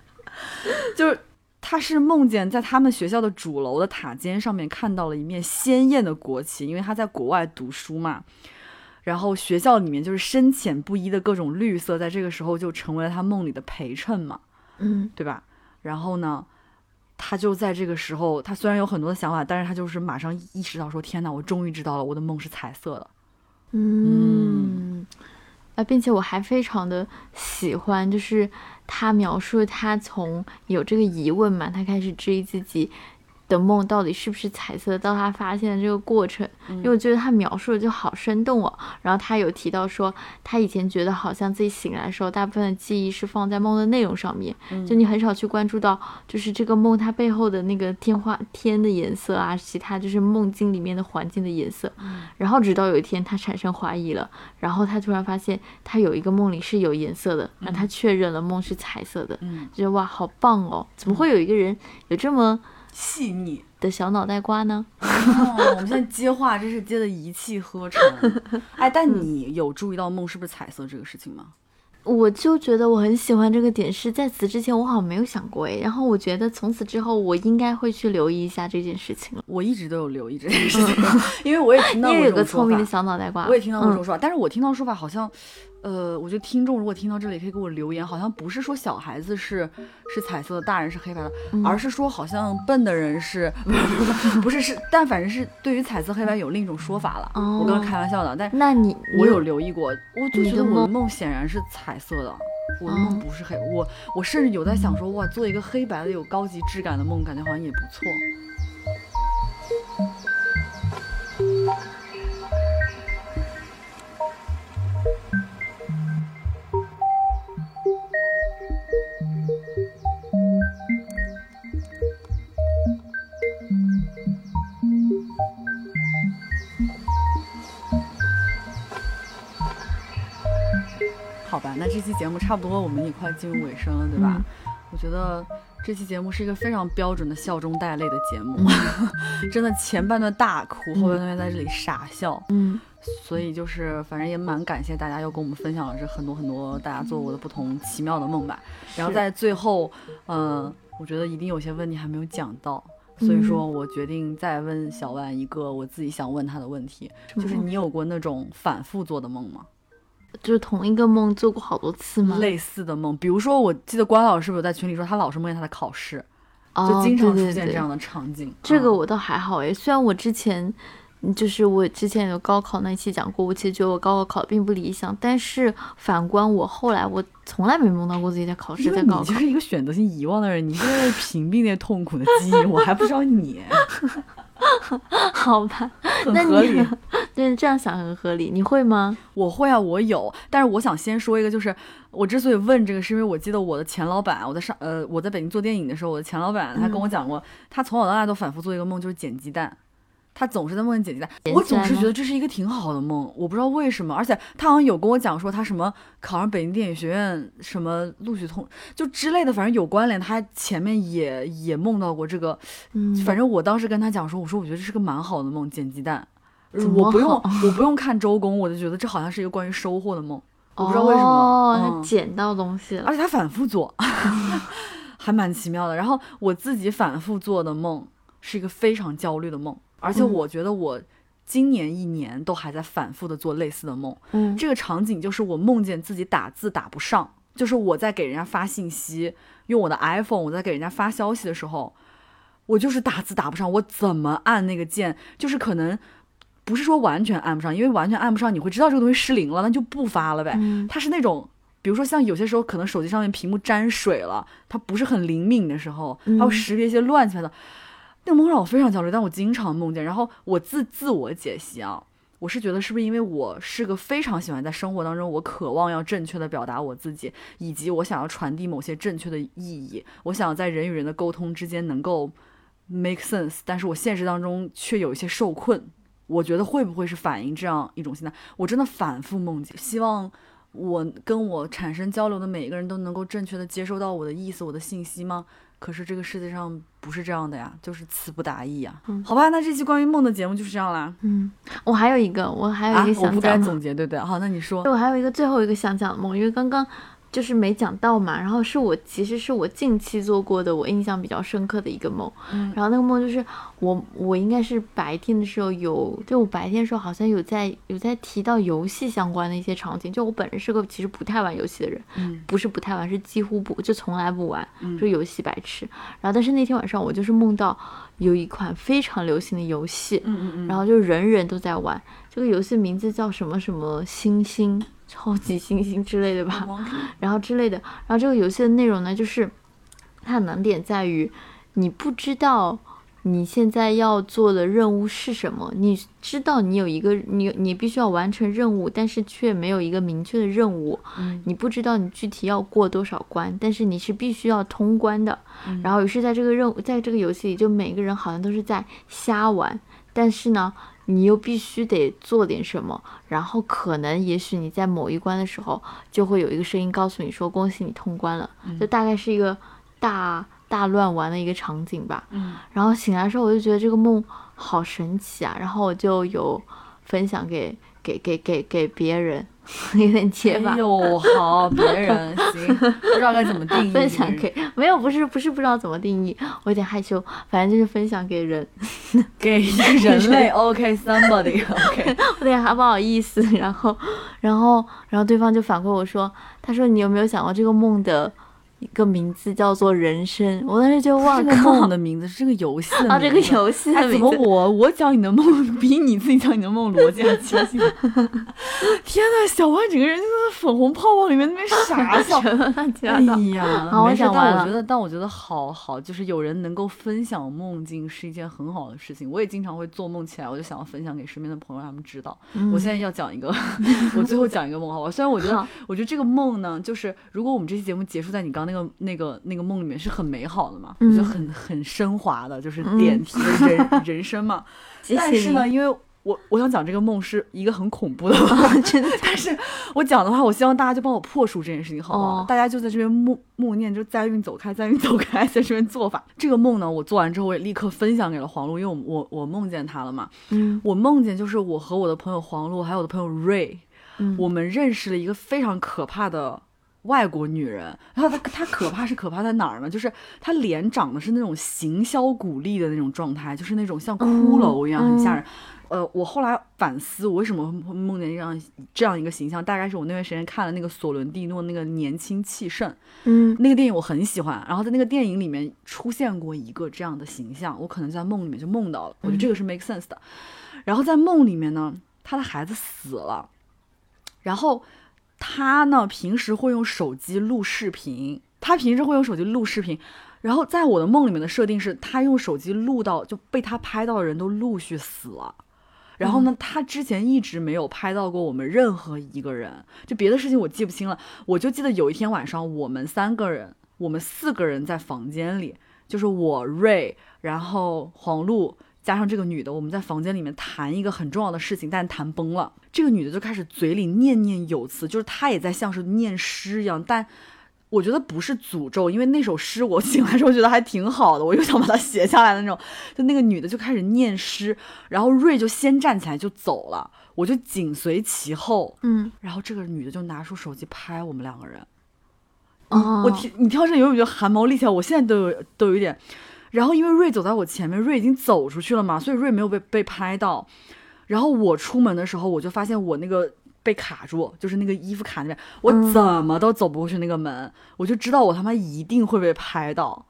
就是他是梦见在他们学校的主楼的塔尖上面看到了一面鲜艳的国旗，因为他在国外读书嘛。然后学校里面就是深浅不一的各种绿色，在这个时候就成为了他梦里的陪衬嘛。嗯对吧？然后呢，他就在这个时候，他虽然有很多的想法，但是他就是马上意识到说：“天哪，我终于知道了，我的梦是彩色的。嗯，啊，并且我还非常的喜欢，就是他描述他从有这个疑问嘛，他开始质疑自己的梦到底是不是彩色的，到他发现的这个过程，因为我觉得他描述的就好生动哦。然后他有提到说，他以前觉得好像自己醒来的时候，大部分的记忆是放在梦的内容上面，就你很少去关注到，就是这个梦它背后的那个天花天的颜色啊，其他就是梦境里面的环境的颜色。然后直到有一天他产生怀疑了，然后他突然发现他有一个梦里是有颜色的，然后他确认了梦是彩色的，嗯，觉得哇好棒哦！怎么会有一个人有这么细腻。的小脑袋瓜呢？哦，我们现在接话真是接的一气呵成。哎，但你有注意到梦是不是彩色这个事情吗？我就觉得我很喜欢这个点，是在此之前我好像没有想过哎，然后我觉得从此之后我应该会去留意一下这件事情了。我一直都有留意这件事情，因为我也听到过你也有个这种说法聪明的小脑袋瓜，我也听到过这嗯种说法，但是我听到说法好像，呃，我觉得听众如果听到这里可以给我留言，好像不是说小孩子是是彩色的，大人是黑白的，嗯而是说好像笨的人是，不是是但反正是对于彩色黑白有另一种说法了。哦我刚刚开玩笑的，但那你我有留意过，我就觉得我的梦梦显然是彩色的，我的梦哦不是黑，我我甚至有在想说，哇，做一个黑白的有高级质感的梦，感觉好像也不错。好吧，那这期节目差不多，我们也快进入尾声了，对吧？嗯我觉得这期节目是一个非常标准的笑中带泪的节目，嗯 真的前半段大哭，后半段在这里傻笑，嗯所以就是反正也蛮感谢大家又跟我们分享了这很多很多大家做过的不同奇妙的梦吧。然后在最后，嗯、我觉得一定有些问题还没有讲到。所以说我决定再问小万一个我自己想问他的问题，就是你有过那种反复做的梦吗？就是同一个梦做过好多次吗？类似的梦，比如说，我记得关老师不是有在群里说，他老是梦见他的考试，哦就经常出现这样的场景。嗯这个我倒还好诶，虽然我之前嗯就是我之前有高考那一期讲过，我其实觉得我高考考的并不理想，但是反观我后来，我从来没梦到过自己在考试，在高考。你就是一个选择性遗忘的人，你是为了屏蔽那些痛苦的记忆，我还不知道你，好吧，很那合理你。对这样想很合理，你会吗？我会啊，我有，但是我想先说一个，就是我之所以问这个，是因为我记得我的前老板，我在上呃我在北京做电影的时候，我的前老板他跟我讲过，他从小到大都反复做一个梦，就是捡鸡蛋。他总是在梦见捡鸡蛋，我总是觉得这是一个挺好的梦，我不知道为什么，而且他好像有跟我讲说他什么考上北京电影学院什么录取通就之类的，反正有关联。他前面也也梦到过这个，嗯，反正我当时跟他讲说，我说我觉得这是个蛮好的梦，捡鸡蛋。我不用，我不用看周公，我就觉得这好像是一个关于收获的梦，我不知道为什么。哦，捡到东西了。而且他反复做，还蛮奇妙的。然后我自己反复做的梦是一个非常焦虑的梦，而且嗯我觉得我今年一年都还在反复的做类似的梦。嗯这个场景就是我梦见自己打字打不上，就是我在给人家发信息，用我的 iPhone 我在给人家发消息的时候，我就是打字打不上，我怎么按那个键，就是可能不是说完全按不上，因为完全按不上，你会知道这个东西失灵了，那就不发了呗。嗯它是那种，比如说像有些时候可能手机上面屏幕沾水了，它不是很灵敏的时候，它会嗯识别一些乱七八糟。那个梦让我非常焦虑，但我经常梦见。然后我自自我解析啊，我是觉得是不是因为我是个非常喜欢在生活当中，我渴望要正确的表达我自己，以及我想要传递某些正确的意义，我想要在人与人的沟通之间能够 make sense，但是我现实当中却有一些受困。我觉得会不会是反映这样一种心态？我真的反复梦见，希望我跟我产生交流的每一个人都能够正确的接收到我的意思、我的信息吗？可是这个世界上不是这样的呀，就是词不达意呀。嗯好吧，那这期关于梦的节目就是这样啦。嗯，我还有一个，我还有啊一个想，我不该总结，对不对？好，那你说，。我还有一个最后一个想讲的梦，因为刚刚就是没讲到嘛，然后是我其实是我近期做过的，我印象比较深刻的一个梦。嗯然后那个梦就是我我应该是白天的时候有，就我白天的时候好像有在有在提到游戏相关的一些场景。就我本人是个其实不太玩游戏的人，嗯不是不太玩，是几乎不就从来不玩，嗯就是游戏白痴。然后但是那天晚上我就是梦到有一款非常流行的游戏，然后就人人都在玩。这个游戏名字叫什么什么星星、超级星星之类的吧，然后之类的。然后这个游戏的内容呢，就是它的难点在于你不知道你现在要做的任务是什么，你知道你有一个你你必须要完成任务，但是却没有一个明确的任务，嗯你不知道你具体要过多少关，但是你是必须要通关的。嗯然后于是在这个任务，在这个游戏里，就每个人好像都是在瞎玩，但是呢，你又必须得做点什么。然后可能也许你在某一关的时候，就会有一个声音告诉你说：“恭喜你通关了。嗯就大概是一个大大乱玩的一个场景吧。嗯然后醒来的时候，我就觉得这个梦好神奇啊，然后我就有分享给给给给给别人，有点结巴哎。呦，好，别人 行，不知道该怎么定义。分享给没有不是不是不知道怎么定义，我有点害羞，反正就是分享给人，给人类，OK，somebody，OK，、我有点还不好意思。然后然后然后对方就反馈我说，他说你有没有想过这个梦的一个名字叫做人生？我当时就哇这个靠梦的名字是这个游戏啊，这个游戏的哎，怎么。我我讲你的梦比你自己讲你的梦逻辑还清晰？天呐，小万整个人就在粉红泡泡里面那边傻笑。哎。呀，好我讲完了但我觉得，但我觉得好好，就是有人能够分享梦境是一件很好的事情。我也经常会做梦起来，我就想要分享给身边的朋友，让他们知道。我现在要讲一个，我最后讲一个梦，好吧？虽然我觉得，我觉得这个梦呢，就是如果我们这期节目结束在你刚那个那个那个梦里面，是很美好的嘛，嗯就很很升华的，就是点题的人、人生嘛。但是呢，因为我我想讲这个梦是一个很恐怖的 梦，真的。但是我讲的话，我希望大家就帮我破除这件事情，好不好？哦大家就在这边默默念，就灾运走开，灾运走开，在这边做法。这个梦呢，我做完之后，我也立刻分享给了黄璐，因为我我我梦见他了嘛。嗯我梦见就是我和我的朋友黄璐，还有我的朋友瑞，嗯我们认识了一个非常可怕的外国女人。然后她她可怕是可怕在哪儿呢？就是她脸长得是那种形销骨立的那种状态，就是那种像骷髅一样，嗯很吓人。呃，我后来反思，我为什么会梦见这样这样一个形象，大概是我那段时间看了那个索伦蒂诺那个《年轻气盛》嗯那个电影，我很喜欢。然后在那个电影里面出现过一个这样的形象，我可能在梦里面就梦到了，我觉得这个是 make sense 的。然后在梦里面呢，他的孩子死了，然后他呢平时会用手机录视频，他平时会用手机录视频。然后在我的梦里面的设定是，他用手机录到就被他拍到的人都陆续死了。然后呢，他之前一直没有拍到过我们任何一个人，就别的事情我记不清了，我就记得有一天晚上，我们三个人，我们四个人在房间里，就是我瑞，然后黄璐加上这个女的，我们在房间里面谈一个很重要的事情，但谈崩了。这个女的就开始嘴里念念有词，就是她也在像是念诗一样，但我觉得不是诅咒，因为那首诗我醒来之后觉得还挺好的，我又想把它写下来的那种。就那个女的就开始念诗，然后瑞就先站起来就走了，我就紧随其后。嗯然后这个女的就拿出手机拍我们两个人。哦，我听你听到这里有没有觉得汗毛立起来？我现在都有都有一点。然后因为瑞走在我前面，瑞已经走出去了嘛，所以瑞没有被被拍到。然后我出门的时候，我就发现我那个被卡住，就是那个衣服卡那边，我怎么都走不过去那个门，我就知道我他妈一定会被拍到。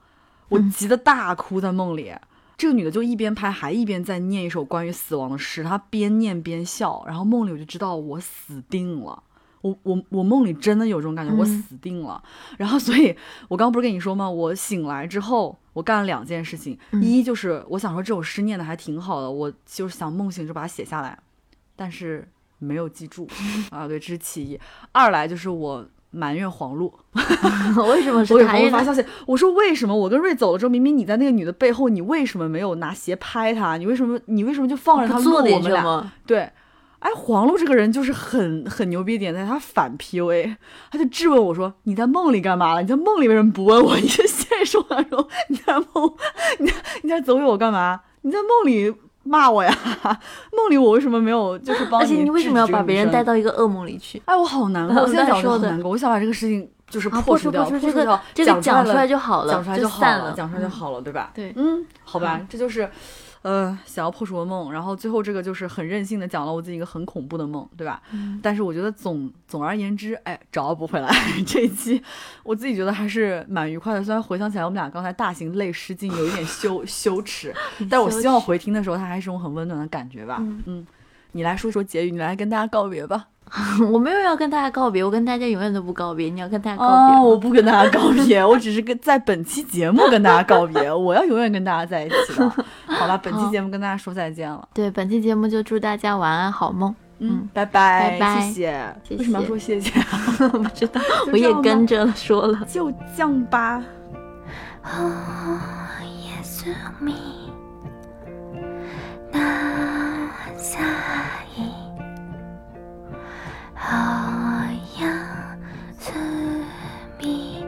我急得大哭在梦里。这个女的就一边拍，还一边在念一首关于死亡的诗，她边念边笑。然后梦里我就知道我死定了。我我我梦里真的有这种感觉，我嗯死定了。然后，所以我刚刚不是跟你说吗？我醒来之后，我干了两件事情。嗯一就是我想说这首诗念的还挺好的，我就是想梦醒就把它写下来，但是没有记住 啊。对，这是其一。二来就是我埋怨黄璐，为什么 是我给黄璐发消息，我说为什么我跟瑞走了之后，明明你在那个女的背后，你为什么没有拿鞋拍她？你为什么你为什么就放着她录不做我们俩？对，哎，黄璐这个人就是很很牛逼的点在他反 PUA，他就质问我说：“你在梦里干嘛了？你在梦里为什么不问我？你在现实生活当中你在梦，你在你在走给我干嘛？你在梦里骂我呀？梦里我为什么没有就是帮你而且你为什么要把别人带到？一个噩梦里去？哎，我好难过，我现在讲的很难过，我想把这个事情就是啊，破除掉，除破除掉，这个讲讲出来就好了，讲出来就好了，散了，讲出来就嗯。好了，对吧？对嗯，好吧，这就是，呃，想要破除的梦，然后最后这个就是很任性的讲了我自己一个很恐怖的梦，对吧？嗯但是我觉得总总而言之，哎，找不回来 这一期，我自己觉得还是蛮愉快的。虽然回想起来我们俩刚才大型泪失禁，有一点羞 羞耻，但我希望回听的时候它还是种很温暖的感觉吧。嗯你来说说结语，你来跟大家告别吧。我没有要跟大家告别，我跟大家永远都不告别。你要跟大家告别哦，我不跟大家告别，我只是跟在本期节目跟大家告别，我要永远跟大家在一起的。好吧，本期节目跟大家说再见了。对，本期节目就祝大家晚安好梦。嗯，拜拜，拜拜谢谢。谢为什么要说谢谢？不知道，我也跟着说了。就这样吧。Oh, はやすみ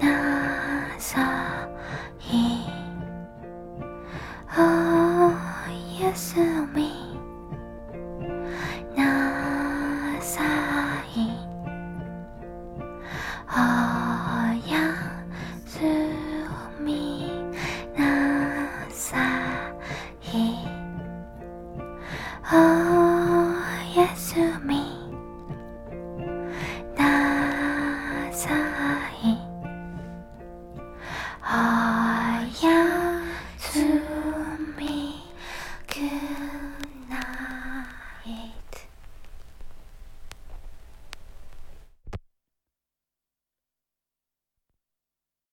なさいおやすみなさい。おやすみなさい。